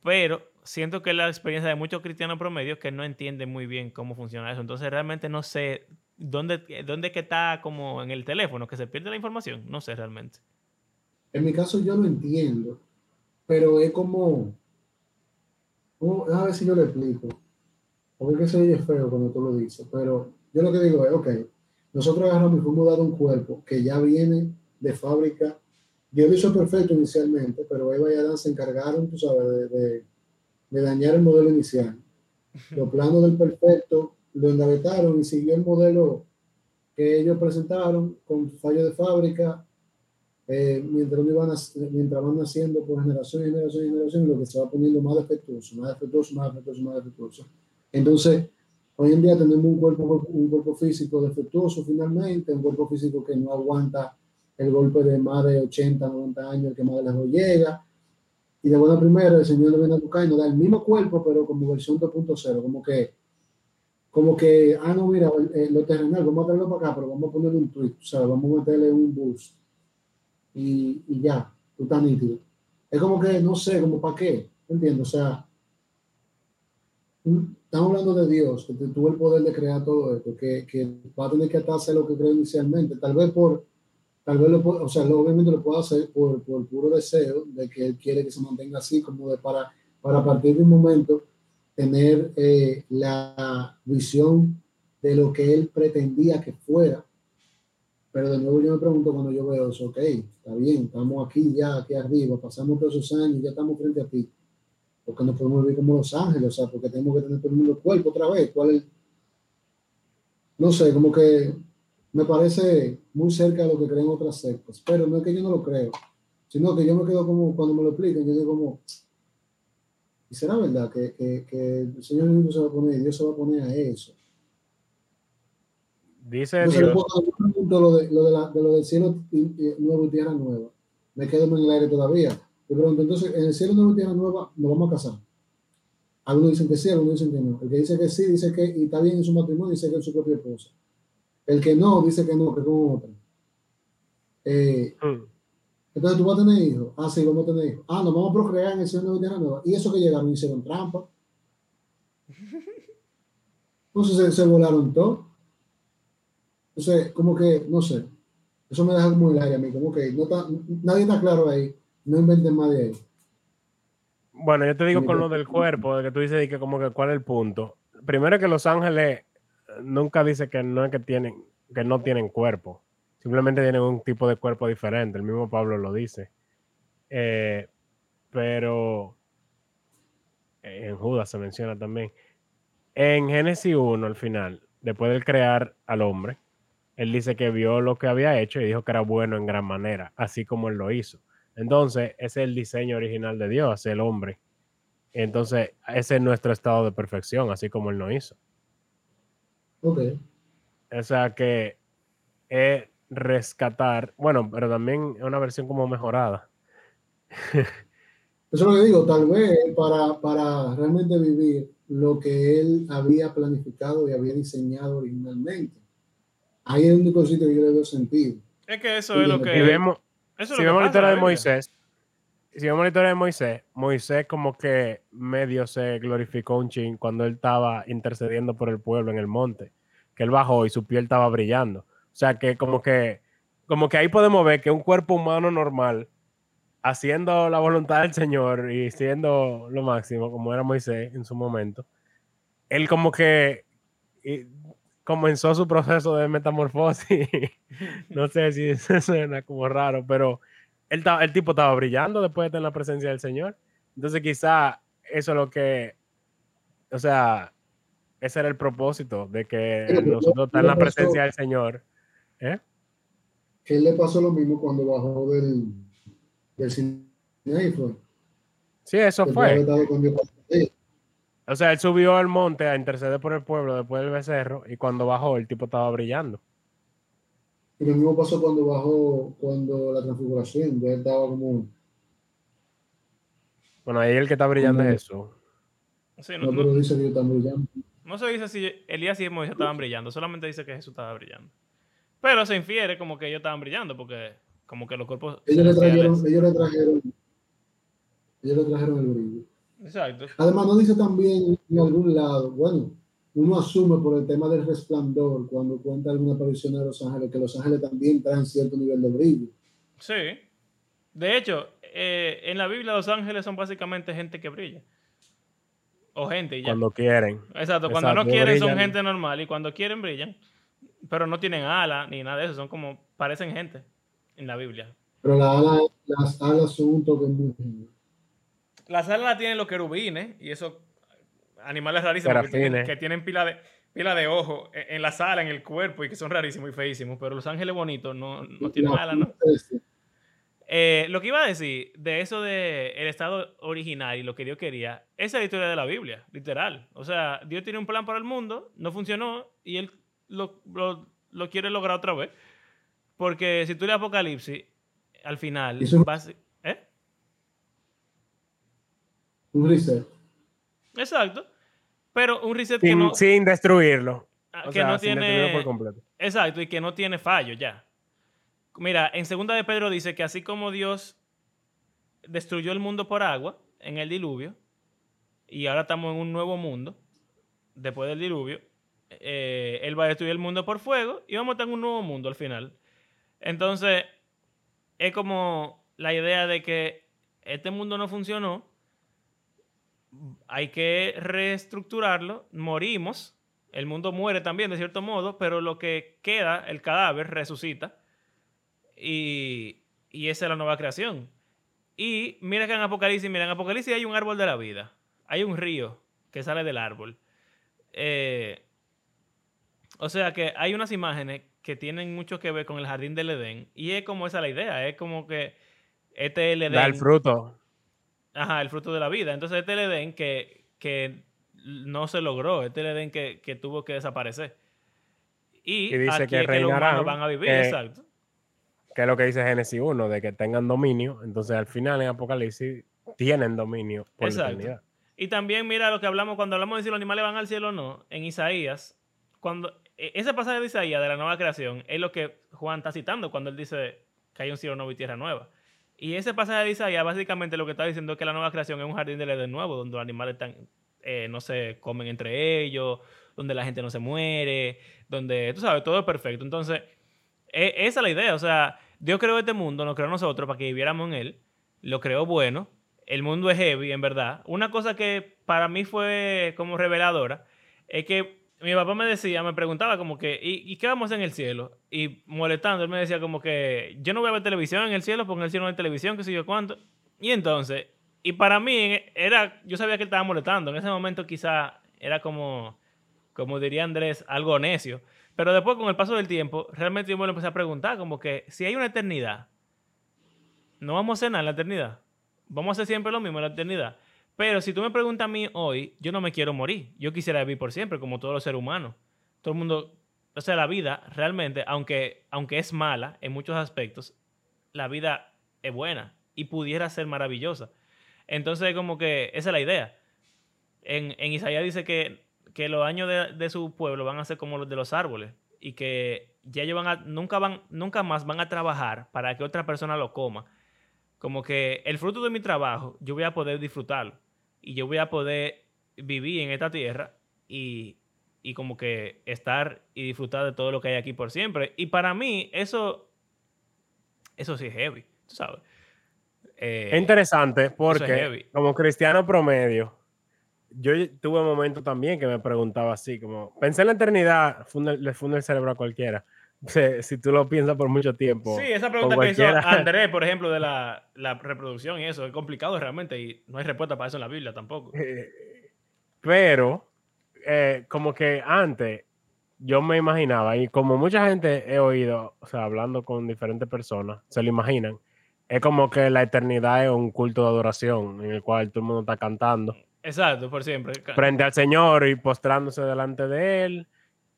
Pero siento que es la experiencia de muchos cristianos promedios que no entienden muy bien cómo funciona eso. Entonces realmente no sé dónde, dónde que está como en el teléfono, que se pierde la información. No sé realmente. En mi caso yo lo entiendo, pero es como, a ver si yo lo explico, porque es que se oye feo cuando tú lo dices, pero yo lo que digo es, ok, nosotros agarramos y fuimos dado un cuerpo que ya viene de fábrica. Dios lo hizo perfecto inicialmente, pero Eva y Adán se encargaron, tú sabes, de, de, dañar el modelo inicial. Los planos del perfecto lo engavetaron y siguió el modelo que ellos presentaron con fallo de fábrica, eh, mientras, iban mientras van naciendo por generación y generación y generación, lo que se va poniendo más defectuoso, más defectuoso, más defectuoso, más defectuoso. Entonces, Hoy en día tenemos un cuerpo, un cuerpo físico defectuoso finalmente, un cuerpo físico que no aguanta el golpe de más de 80, 90 años, que más de lejos llega. Y de buena primera, el Señor le viene a buscar nos da el mismo cuerpo, pero como versión 2.0, como que, como que, ah, no, mira, lo terrenal, vamos a traerlo para acá, pero vamos a ponerle un tweet, o sea, vamos a meterle un boost. Y, y ya, tú estás nítido. Es como que, no sé, como para qué, entiendo, o sea, estamos hablando de Dios, que tuvo el poder de crear todo esto, que, que va a tener que atarse a lo que creó inicialmente, tal vez por, tal vez lo, o sea, obviamente lo puede hacer por, por puro deseo de que él quiere que se mantenga así, como de para, para partir de un momento tener eh, la visión de lo que él pretendía que fuera. Pero de nuevo yo me pregunto cuando yo veo eso, ok, está bien, estamos aquí ya, aquí arriba, pasamos todos esos años, ya estamos frente a ti porque no podemos vivir como Los Ángeles, o sea, porque tenemos que tener todo el mundo cuerpo otra vez. ¿Cuál es? No sé, como que me parece muy cerca de lo que creen otras sectas, pero no es que yo no lo creo, sino que yo me quedo como, cuando me lo explican, yo digo como, ¿y será verdad que, que, el Señor mismo se va a poner, Dios se va a poner a eso? Dice Dios. Lo, de, lo, de la, de lo del cielo nuevo y tierra nueva. Me quedo en el aire todavía entonces, en el cielo de una tierra nueva nos vamos a casar. Algunos dicen que sí, algunos dicen que no. El que dice que sí, dice que y está bien en su matrimonio, dice que es su propia esposa. El que no, dice que no, que con otra. Eh, hmm. Entonces tú vas a tener hijos. Ah, sí, vamos a tener hijos. Ah, nos vamos a procrear en el cielo de tierra nueva. Y eso que llegaron hicieron trampa. Entonces se, se volaron todo. Entonces, como que, no sé. Eso me deja muy aire a mí. Como que no está, nadie está claro ahí no inventen más de ahí. Bueno, yo te digo con lo del cuerpo, de que tú dices que como que cuál es el punto. Primero que Los Ángeles nunca dice que no es que tienen, que no tienen cuerpo. Simplemente tienen un tipo de cuerpo diferente. El mismo Pablo lo dice. Eh, pero en Judas se menciona también. En Génesis 1, al final, después de crear al hombre, él dice que vio lo que había hecho y dijo que era bueno en gran manera, así como él lo hizo. Entonces, ese es el diseño original de Dios, el hombre. Entonces, ese es nuestro estado de perfección, así como Él nos hizo. Ok. O sea que es rescatar, bueno, pero también es una versión como mejorada. Eso es lo que digo, tal vez para, para realmente vivir lo que él había planificado y había diseñado originalmente. Ahí es el único sitio que yo le veo sentido. Es que eso es lo que... vemos, si vemos la historia de Moisés, si vemos la historia de Moisés, Moisés como que medio se glorificó un chin cuando él estaba intercediendo por el pueblo en el monte, que él bajó y su piel estaba brillando. O sea que como que, como que ahí podemos ver que un cuerpo humano normal, haciendo la voluntad del Señor y siendo lo máximo, como era Moisés en su momento, él como que comenzó su proceso de metamorfosis. no sé si eso suena como raro, pero él, el tipo estaba brillando después de estar en la presencia del Señor. Entonces quizá eso es lo que, o sea, ese era el propósito de que nosotros estamos en la presencia del Señor. ¿Eh? él le pasó lo mismo cuando bajó del, del Sí, eso fue. O sea, él subió al monte a interceder por el pueblo después del becerro y cuando bajó el tipo estaba brillando. Y lo mismo pasó cuando bajó, cuando la transfiguración, ya estaba como... Bueno, ahí el que está brillando es eso. no, pero dice que están brillando. No se dice si Elías y Moisés estaban brillando, solamente dice que Jesús estaba brillando. Pero se infiere como que ellos estaban brillando porque como que los cuerpos. Ellos le trajeron, ellos le trajeron, ellos le trajeron el brillo. Exacto. Además, no dice también en algún lado, bueno, uno asume por el tema del resplandor, cuando cuenta alguna aparición de los ángeles, que los ángeles también traen cierto nivel de brillo. Sí. De hecho, eh, en la Biblia los ángeles son básicamente gente que brilla. O gente ya. Cuando quieren. Exacto, cuando no quieren son gente normal y cuando quieren brillan. Pero no tienen alas ni nada de eso, son como, parecen gente en la Biblia. Pero las alas son un toque muy Las alas las tienen los querubines y esos animales rarísimos que tienen, que tienen, pila de pila de ojo en la sala, en el cuerpo y que son rarísimos y feísimos, pero los ángeles bonitos no, no tienen alas, ¿no? Eh, lo que iba a decir de eso de el estado original y lo que Dios quería, esa es la historia de la Biblia, literal. O sea, Dios tiene un plan para el mundo, no funcionó y él lo, quiere lograr otra vez. Porque si tú lees Apocalipsis, al final ¿eh? Un reset. Exacto. Pero un reset sin, que no... Sin destruirlo. Ah, que no tiene... Por completo. Exacto, y que no tiene fallo ya. Mira, en segunda de Pedro dice que así como Dios destruyó el mundo por agua en el diluvio, y ahora estamos en un nuevo mundo, después del diluvio, eh, Él va a destruir el mundo por fuego y vamos a en un nuevo mundo al final. Entonces, es como la idea de que este mundo no funcionó, hay que reestructurarlo, morimos, el mundo muere también de cierto modo, pero lo que queda, el cadáver, resucita y, esa es la nueva creación. Y mira que en Apocalipsis, mira, Apocalipsis hay un árbol de la vida. Hay un río que sale del árbol. Eh, o sea que hay unas imágenes que tienen mucho que ver con el jardín del Edén. Y es como esa la idea. Es como que este es el Edén. Da el fruto. Ajá, el fruto de la vida. Entonces este es el Edén que, que no se logró. Este es el Edén que, que tuvo que desaparecer. Y, dice que, que los van a vivir, exacto que es lo que dice Génesis 1, de que tengan dominio. Entonces, al final en Apocalipsis tienen dominio por la eternidad. Y también mira lo que hablamos cuando hablamos de si los animales van al cielo o no, en Isaías, cuando ese pasaje de Isaías de la nueva creación es lo que Juan está citando cuando él dice que hay un cielo nuevo y tierra nueva. Y ese pasaje de Isaías básicamente lo que está diciendo es que la nueva creación es un jardín del Edén nuevo, donde los animales eh, no se comen entre ellos, donde la gente no se muere, donde, tú sabes, todo es perfecto. Entonces, e, esa es la idea, o sea, Dios creó este mundo, nos creó nosotros para que viviéramos en él. Lo creó bueno. El mundo es heavy, en verdad. Una cosa que para mí fue como reveladora es que mi papá me decía, me preguntaba como que, ¿y, qué vamos en el cielo? Y molestando, él me decía como que, yo no voy a ver televisión en el cielo porque en el cielo no hay televisión, qué sé yo cuánto. Y entonces, y para mí era, yo sabía que él estaba molestando. En ese momento quizá era como, como diría Andrés, algo necio. Pero después, con el paso del tiempo, realmente yo me lo empecé a preguntar, como que si hay una eternidad, no vamos a cenar en la eternidad. Vamos a hacer siempre lo mismo en la eternidad. Pero si tú me preguntas a mí hoy, yo no me quiero morir. Yo quisiera vivir por siempre, como todos los seres humanos. Todo el mundo, o sea, la vida realmente, aunque, aunque es mala en muchos aspectos, la vida es buena y pudiera ser maravillosa. Entonces, como que esa es la idea. En, en Isaías dice que que los años de, su pueblo van a ser como los de los árboles y que ya ellos van a, nunca, van, nunca más van a trabajar para que otra persona lo coma. Como que el fruto de mi trabajo yo voy a poder disfrutarlo y yo voy a poder vivir en esta tierra y, como que estar y disfrutar de todo lo que hay aquí por siempre. Y para mí eso, eso sí es heavy, tú sabes. es interesante porque como cristiano promedio, yo tuve un momento también que me preguntaba así, como, pensé en la eternidad, le funde el cerebro a cualquiera. Si, tú lo piensas por mucho tiempo. Sí, esa pregunta que hizo Andrés, por ejemplo, de la, la, reproducción y eso, es complicado realmente y no hay respuesta para eso en la Biblia tampoco. Eh, pero, eh, como que antes, yo me imaginaba, y como mucha gente he oído, o sea, hablando con diferentes personas, se lo imaginan, es como que la eternidad es un culto de adoración en el cual todo el mundo está cantando Exacto, por siempre. Frente al Señor y postrándose delante de Él.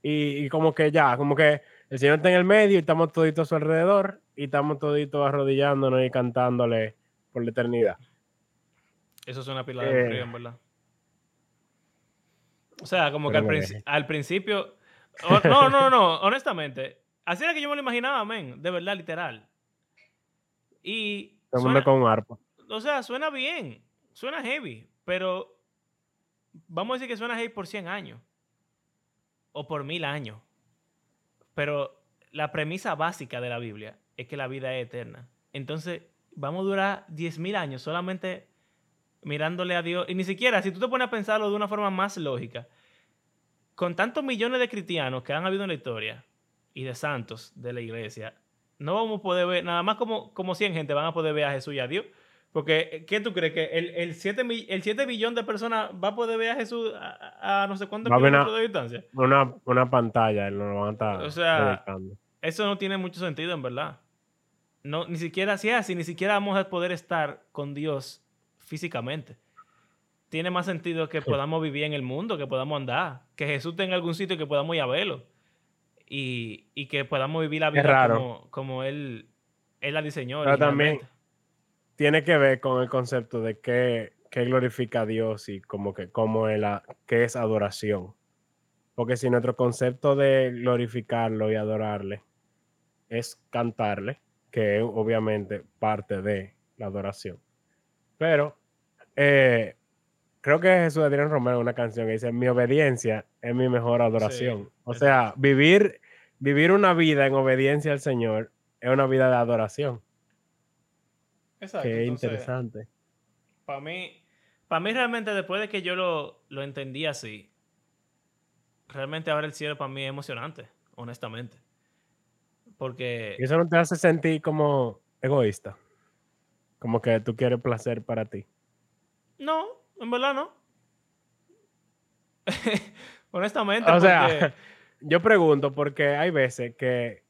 Y, como que ya, como que el Señor está en el medio y estamos toditos a su alrededor y estamos toditos arrodillándonos y cantándole por la eternidad. Eso es una pila de eh, en verdad. O sea, como que al, principio. no, no, no, honestamente. Así era que yo me lo imaginaba, men, de verdad, literal. Y. Todo con un arpa. O sea, suena bien, suena heavy, pero vamos a decir que suena heavy por 100 años o por mil años. Pero la premisa básica de la Biblia es que la vida es eterna. Entonces, vamos a durar 10.000 años solamente mirándole a Dios. Y ni siquiera, si tú te pones a pensarlo de una forma más lógica, con tantos millones de cristianos que han habido en la historia y de santos de la iglesia, no vamos a poder ver, nada más como, como 100 gente van a poder ver a Jesús y a Dios. Porque, ¿qué tú crees? ¿Que el, el 7, el 7 billón de personas va a poder ver a Jesús a, no sé cuántos kilómetros de distancia? Una, una pantalla, no lo van a estar O sea, eso no tiene mucho sentido, en verdad. No, ni siquiera, si es así, ni siquiera vamos a poder estar con Dios físicamente. Tiene más sentido que podamos vivir en el mundo, que podamos andar, que Jesús tenga algún sitio que podamos ir a verlo y, y que podamos vivir la vida como, como él, él la diseñó. Pero también tiene que ver con el concepto de que, que glorifica a Dios y como que cómo es la, que es adoración. Porque si nuestro concepto de glorificarlo y adorarle es cantarle, que es obviamente parte de la adoración. Pero eh, creo que Jesús Adrián Romero una canción que dice, mi obediencia es mi mejor adoración. o sea, vivir, vivir una vida en obediencia al Señor es una vida de adoración. Exacto. Qué interesante. Para mí, para mí realmente después de que yo lo, lo entendí así, realmente ahora el cielo para mí es emocionante, honestamente. Porque... ¿Y eso no te hace sentir como egoísta? Como que tú quieres placer para ti. No, en verdad no. Honestamente. O sea, yo pregunto porque hay veces que,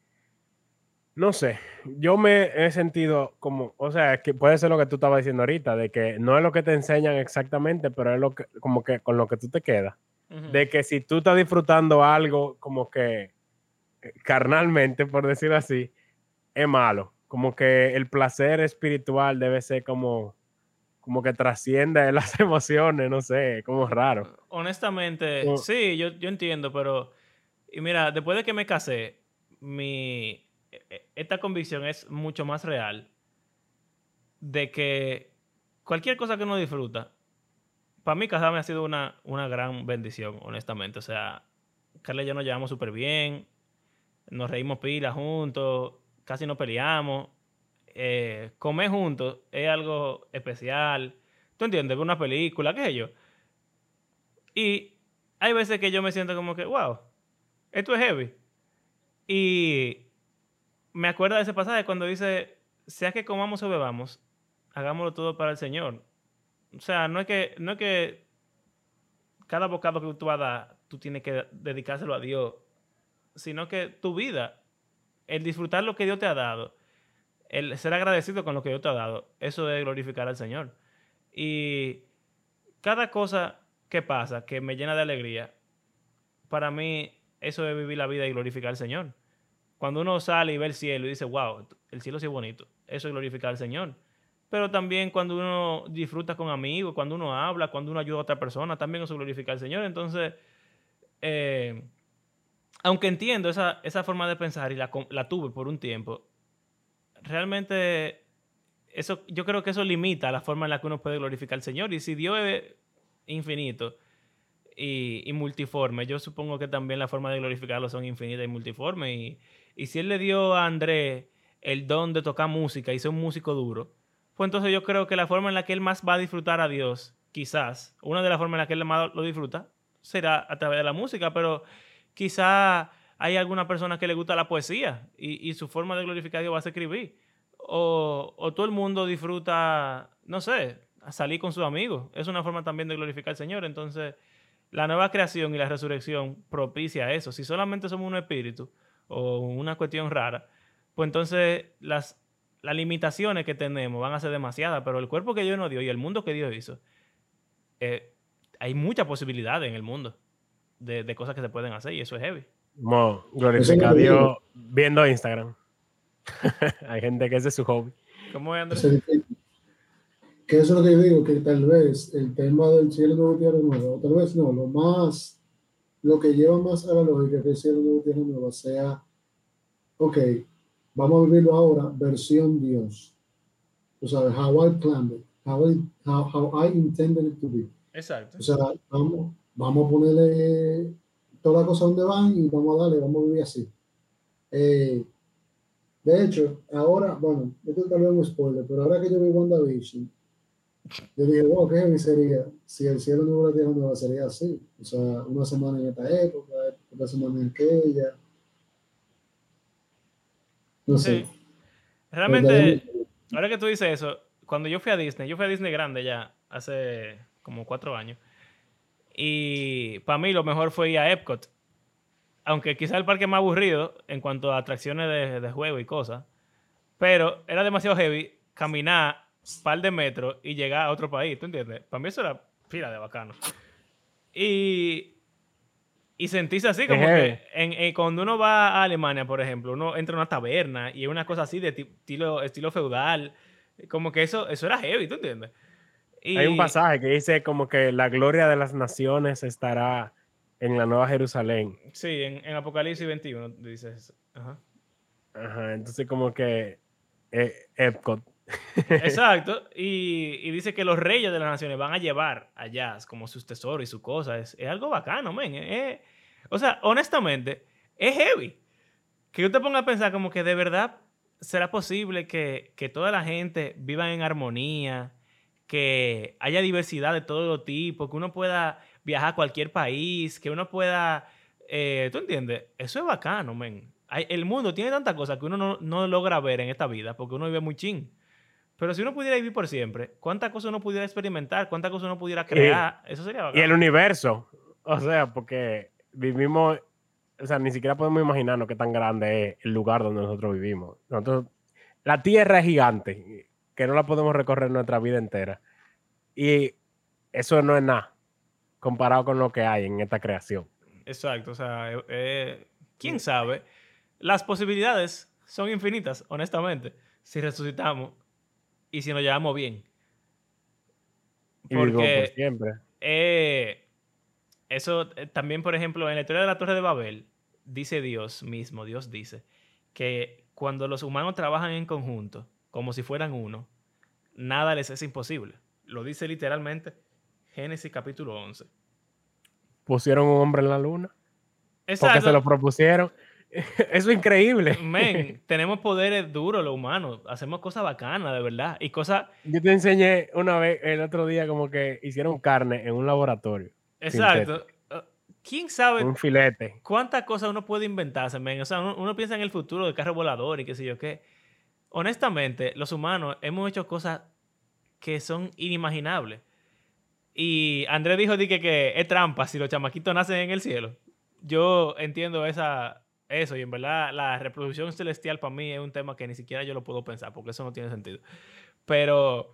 no sé, yo me he sentido como, o sea, que puede ser lo que tú estabas diciendo ahorita, de que no es lo que te enseñan exactamente, pero es lo que, como que con lo que tú te quedas. De que si tú estás disfrutando algo como que eh, carnalmente, por decirlo así, es malo. Como que el placer espiritual debe ser como como que trasciende las emociones, no sé, como raro. Honestamente, sí, yo, yo entiendo, pero y mira, después de que me casé, mi esta convicción es mucho más real de que cualquier cosa que uno disfruta, para mí casarme ha sido una, una gran bendición, honestamente. O sea, Carla y yo nos llevamos súper bien, nos reímos pila juntos, casi no peleamos eh, comer juntos es algo especial. ¿Tú entiendes? Una película, qué sé yo. Y hay veces que yo me siento como que, wow, esto es heavy. Y me acuerdo de ese pasaje cuando dice, sea que comamos o bebamos, hagámoslo todo para el Señor. O sea, no es que, no es que cada bocado que tú vas a dar, tú tienes que dedicárselo a Dios, sino que tu vida, el disfrutar lo que Dios te ha dado, el ser agradecido con lo que Dios te ha dado, eso es glorificar al Señor. Y cada cosa que pasa, que me llena de alegría, para mí eso es vivir la vida y glorificar al Señor. Cuando uno sale y ve el cielo y dice, wow, el cielo sí es bonito, eso es glorificar al Señor. Pero también cuando uno disfruta con amigos, cuando uno habla, cuando uno ayuda a otra persona, también eso glorifica al Señor. Entonces, eh, aunque entiendo esa, esa, forma de pensar y la, la tuve por un tiempo, realmente eso, yo creo que eso limita la forma en la que uno puede glorificar al Señor. Y si Dios es infinito y, multiforme, yo supongo que también la forma de glorificarlo son infinitas y multiformes. Y, si Él le dio a Andrés el don de tocar música y ser un músico duro, pues entonces yo creo que la forma en la que Él más va a disfrutar a Dios, quizás, una de las formas en las que Él más lo disfruta, será a través de la música, pero quizás hay alguna persona que le gusta la poesía y, su forma de glorificar a Dios va a ser escribir. O, todo el mundo disfruta, no sé, salir con sus amigos. Es una forma también de glorificar al Señor. Entonces, la nueva creación y la resurrección propicia eso. Si solamente somos un espíritu o una cuestión rara, pues entonces las, las limitaciones que tenemos van a ser demasiadas. Pero el cuerpo que Dios nos dio y el mundo que Dios hizo, eh, hay muchas posibilidades en el mundo de, de cosas que se pueden hacer y eso es heavy. Como glorificar a Dios viendo Instagram. Hay gente que ese es su hobby. ¿Cómo es, Andrés? Que eso es lo que yo digo, que tal vez el tema del cielo nuevo tierra nueva, o tal vez no, lo más, lo que lleva más a la lógica que el cielo nuevo tierra nueva sea, ok, vamos a vivirlo ahora, versión Dios. tú sabes, how I planned it, how I, how, I intended it to be. Exacto. O sea, vamos, vamos a ponerle toda la cosa donde van y vamos a darle, vamos a vivir así. Eh, de hecho, ahora, bueno, esto tal vez es un spoiler, pero ahora que yo vi WandaVision, yo dije, wow, qué heavy sería si el cielo no hubiera tierra nueva, sería así. O sea, una semana en esta época, otra semana en aquella. No sé. Realmente, ahora que tú dices eso, cuando yo fui a Disney, yo fui a Disney grande ya, hace como cuatro años. Y para mí lo mejor fue ir a Epcot. Aunque quizás el parque más aburrido en cuanto a atracciones de, de juego y cosas. Pero era demasiado heavy caminar par de metros y llegar a otro país, ¿tú entiendes? Para mí eso era fila de bacano. Y, y sentirse así, como que en, cuando uno va a Alemania, por ejemplo, uno entra a una taberna y es una cosa así de estilo, estilo feudal, como que eso, eso era heavy, ¿tú entiendes? Hay un pasaje que dice como que la gloria de las naciones estará en la Nueva Jerusalén. Sí, en, en Apocalipsis 21 dice eso. Ajá. Ajá, entonces como que eh, Epcot Exacto. Y, dice que los reyes de las naciones van a llevar allá como sus tesoros y sus cosas. Es, algo bacano, men. o sea, honestamente, es heavy. Que yo te ponga a pensar como que de verdad será posible que, toda la gente viva en armonía, que haya diversidad de todo tipo, que uno pueda viajar a cualquier país, que uno pueda... Eh, ¿Tú entiendes? Eso es bacano, men. el mundo tiene tantas cosas que uno no, no, logra ver en esta vida porque uno vive muy ching. Pero si uno pudiera vivir por siempre, ¿cuántas cosas uno pudiera experimentar? ¿Cuántas cosas uno pudiera crear? Eso sería bacán. Y el universo. O sea, porque vivimos, o sea, ni siquiera podemos imaginarnos qué tan grande es el lugar donde nosotros vivimos. Nosotros, la Tierra es gigante, que no la podemos recorrer nuestra vida entera. Y eso no es nada comparado con lo que hay en esta creación. Exacto, o sea, eh, eh, quién sabe. Las posibilidades son infinitas, honestamente, si resucitamos y si nos llevamos bien. Porque siempre. Eh, eso eh, también, por ejemplo, en la historia de la Torre de Babel, dice Dios mismo, Dios dice, que cuando los humanos trabajan en conjunto, como si fueran uno, nada les es imposible. Lo dice literalmente Génesis capítulo 11. Pusieron un hombre en la luna. Exacto. Porque se lo propusieron. Eso es increíble. Men, tenemos poderes duros los humanos. Hacemos cosas bacanas, de verdad. Y cosas. Yo te enseñé una vez, el otro día, como que hicieron carne en un laboratorio. Exacto. Uh, ¿Quién sabe? Un filete. ¿Cuántas cosas uno puede inventarse, men? O sea, uno, piensa en el futuro del carro volador y qué sé yo qué. Honestamente, los humanos hemos hecho cosas que son inimaginables. Y Andrés dijo que, que es trampa si los chamaquitos nacen en el cielo. Yo entiendo esa, eso, y en verdad la reproducción celestial para mí es un tema que ni siquiera yo lo puedo pensar, porque eso no tiene sentido. Pero,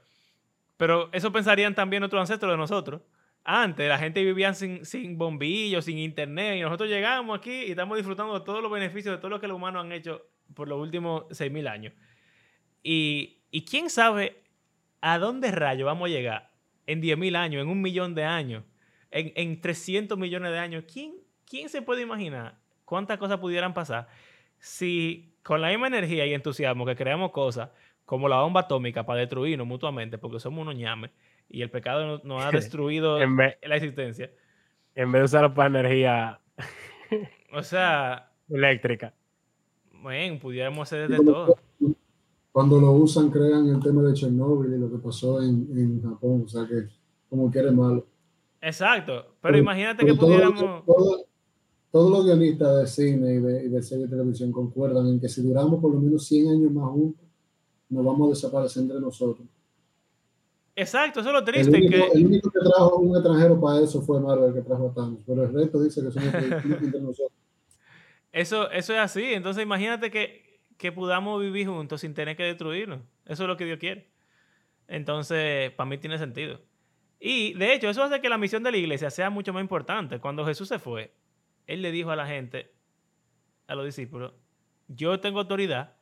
pero eso pensarían también otros ancestros de nosotros. Antes la gente vivía sin, sin bombillos, sin internet, y nosotros llegamos aquí y estamos disfrutando de todos los beneficios de todo lo que los humanos han hecho por los últimos 6.000 años. Y, y quién sabe a dónde rayo vamos a llegar en 10.000 años, en un millón de años, en, en 300 millones de años. ¿Quién, ¿Quién se puede imaginar cuántas cosas pudieran pasar si con la misma energía y entusiasmo que creamos cosas como la bomba atómica para destruirnos mutuamente, porque somos unos ñames y el pecado nos, ha destruido la existencia. En vez de usarlo para energía o sea, eléctrica. Bueno, pudiéramos hacer de todo. Cuando lo usan, crean el tema de Chernobyl y lo que pasó en, Japón, o sea que como quiere malo. Exacto, pero, imagínate que pudiéramos todos los guionistas de cine y de, de serie de televisión concuerdan en que si duramos por lo menos 100 años más juntos, nos vamos a desaparecer entre nosotros. Exacto, eso es lo triste. El único que, el único que trajo un extranjero para eso fue Marvel, que trajo a Thanos, pero el resto dice que somos entre nosotros. Eso, eso es así, entonces imagínate que, que podamos vivir juntos sin tener que destruirnos. Eso es lo que Dios quiere. Entonces, para mí tiene sentido. Y de hecho, eso hace que la misión de la iglesia sea mucho más importante. Cuando Jesús se fue, él le dijo a la gente, a los discípulos, yo tengo autoridad,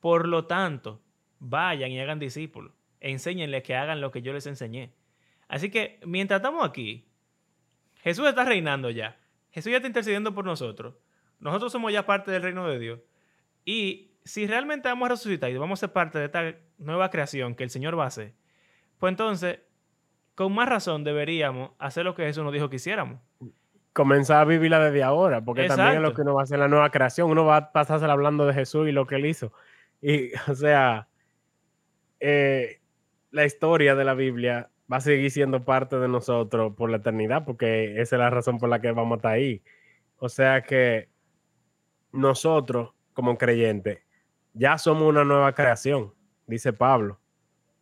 por lo tanto, vayan y hagan discípulos, enséñenles que hagan lo que yo les enseñé. Así que mientras estamos aquí, Jesús está reinando ya. Jesús ya está intercediendo por nosotros. Nosotros somos ya parte del reino de Dios. Y si realmente vamos a resucitar y vamos a ser parte de esta nueva creación que el Señor va a hacer, pues entonces, con más razón deberíamos hacer lo que Jesús nos dijo que hiciéramos. Comenzar a vivirla desde ahora, porque también es lo que uno va a hacer la nueva creación. Uno va a pasarse hablando de Jesús y lo que él hizo. Y, o sea, eh, la historia de la Biblia va a seguir siendo parte de nosotros por la eternidad, porque esa es la razón por la que vamos a estar ahí. O sea que nosotros, como creyentes, ya somos una nueva creación, dice Pablo.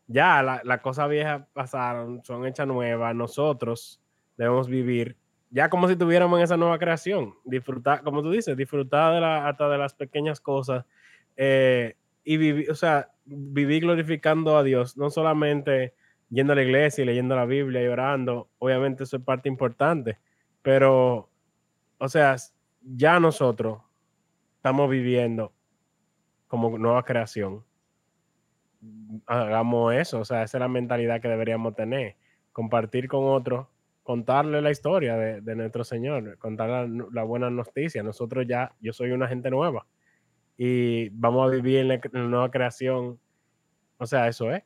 Ya las la cosas viejas pasaron, son hechas nuevas. Nosotros debemos vivir ya como si tuviéramos en esa nueva creación. Disfrutar, como tú dices, disfrutar de la, hasta de las pequeñas cosas. Eh, y vivir, o sea, vivir glorificando a Dios, no solamente yendo a la iglesia y leyendo la Biblia y orando, obviamente eso es parte importante, pero, o sea, ya nosotros estamos viviendo como nueva creación. Hagamos eso, o sea, esa es la mentalidad que deberíamos tener, compartir con otros, contarle la historia de, nuestro Señor, contar la, la, buena noticia. Nosotros ya, yo soy una gente nueva y vamos a vivir en la nueva creación. O sea, eso es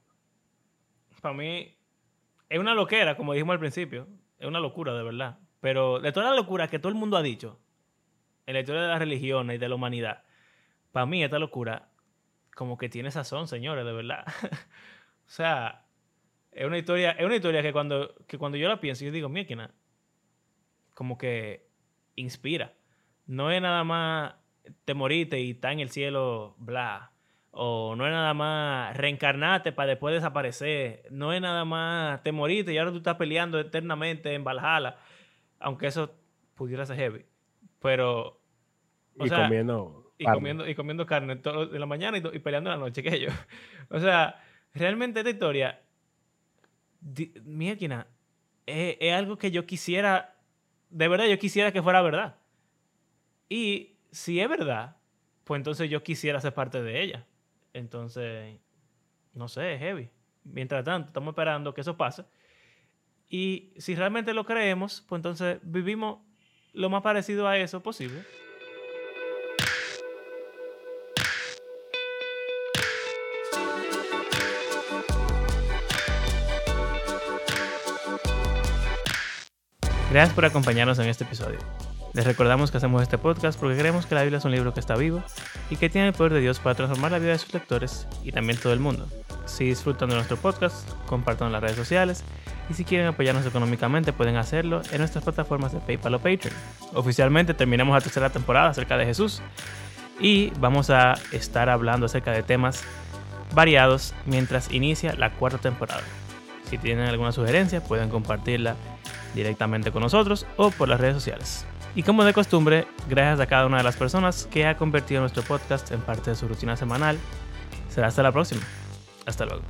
para mí es una loquera, como dijimos al principio. Es una locura, de verdad. Pero de toda la locura que todo el mundo ha dicho en la historia de las religiones y de la humanidad, para mí esta locura como que tiene sazón, señores, de verdad. o sea, es una historia, es una historia que cuando, que cuando yo la pienso, yo digo, mira, como que inspira. No es nada más te moriste y está en el cielo, bla. O no es nada más reencarnarte para después desaparecer. No es nada más te moriste y ahora tú estás peleando eternamente en Valhalla. Aunque eso pudiera ser heavy. Pero. y comiendo. Y comiendo, y comiendo carne todo, en la mañana y, peleando en la noche, que yo. O sea, realmente esta historia. Mierda, es, es algo que yo quisiera. De verdad, yo quisiera que fuera verdad. Y si es verdad, pues entonces yo quisiera ser parte de ella. Entonces, no sé, es heavy. Mientras tanto, estamos esperando que eso pase. Y si realmente lo creemos, pues entonces vivimos lo más parecido a eso posible. Gracias por acompañarnos en este episodio. Les recordamos que hacemos este podcast porque creemos que la Biblia es un libro que está vivo y que tiene el poder de Dios para transformar la vida de sus lectores y también todo el mundo. Si disfrutan de nuestro podcast, compartan en las redes sociales y si quieren apoyarnos económicamente pueden hacerlo en nuestras plataformas de PayPal o Patreon. Oficialmente terminamos la tercera temporada acerca de Jesús y vamos a estar hablando acerca de temas variados mientras inicia la cuarta temporada. Si tienen alguna sugerencia pueden compartirla directamente con nosotros o por las redes sociales. Y como de costumbre, gracias a cada una de las personas que ha convertido nuestro podcast en parte de su rutina semanal. Será hasta la próxima. Hasta luego.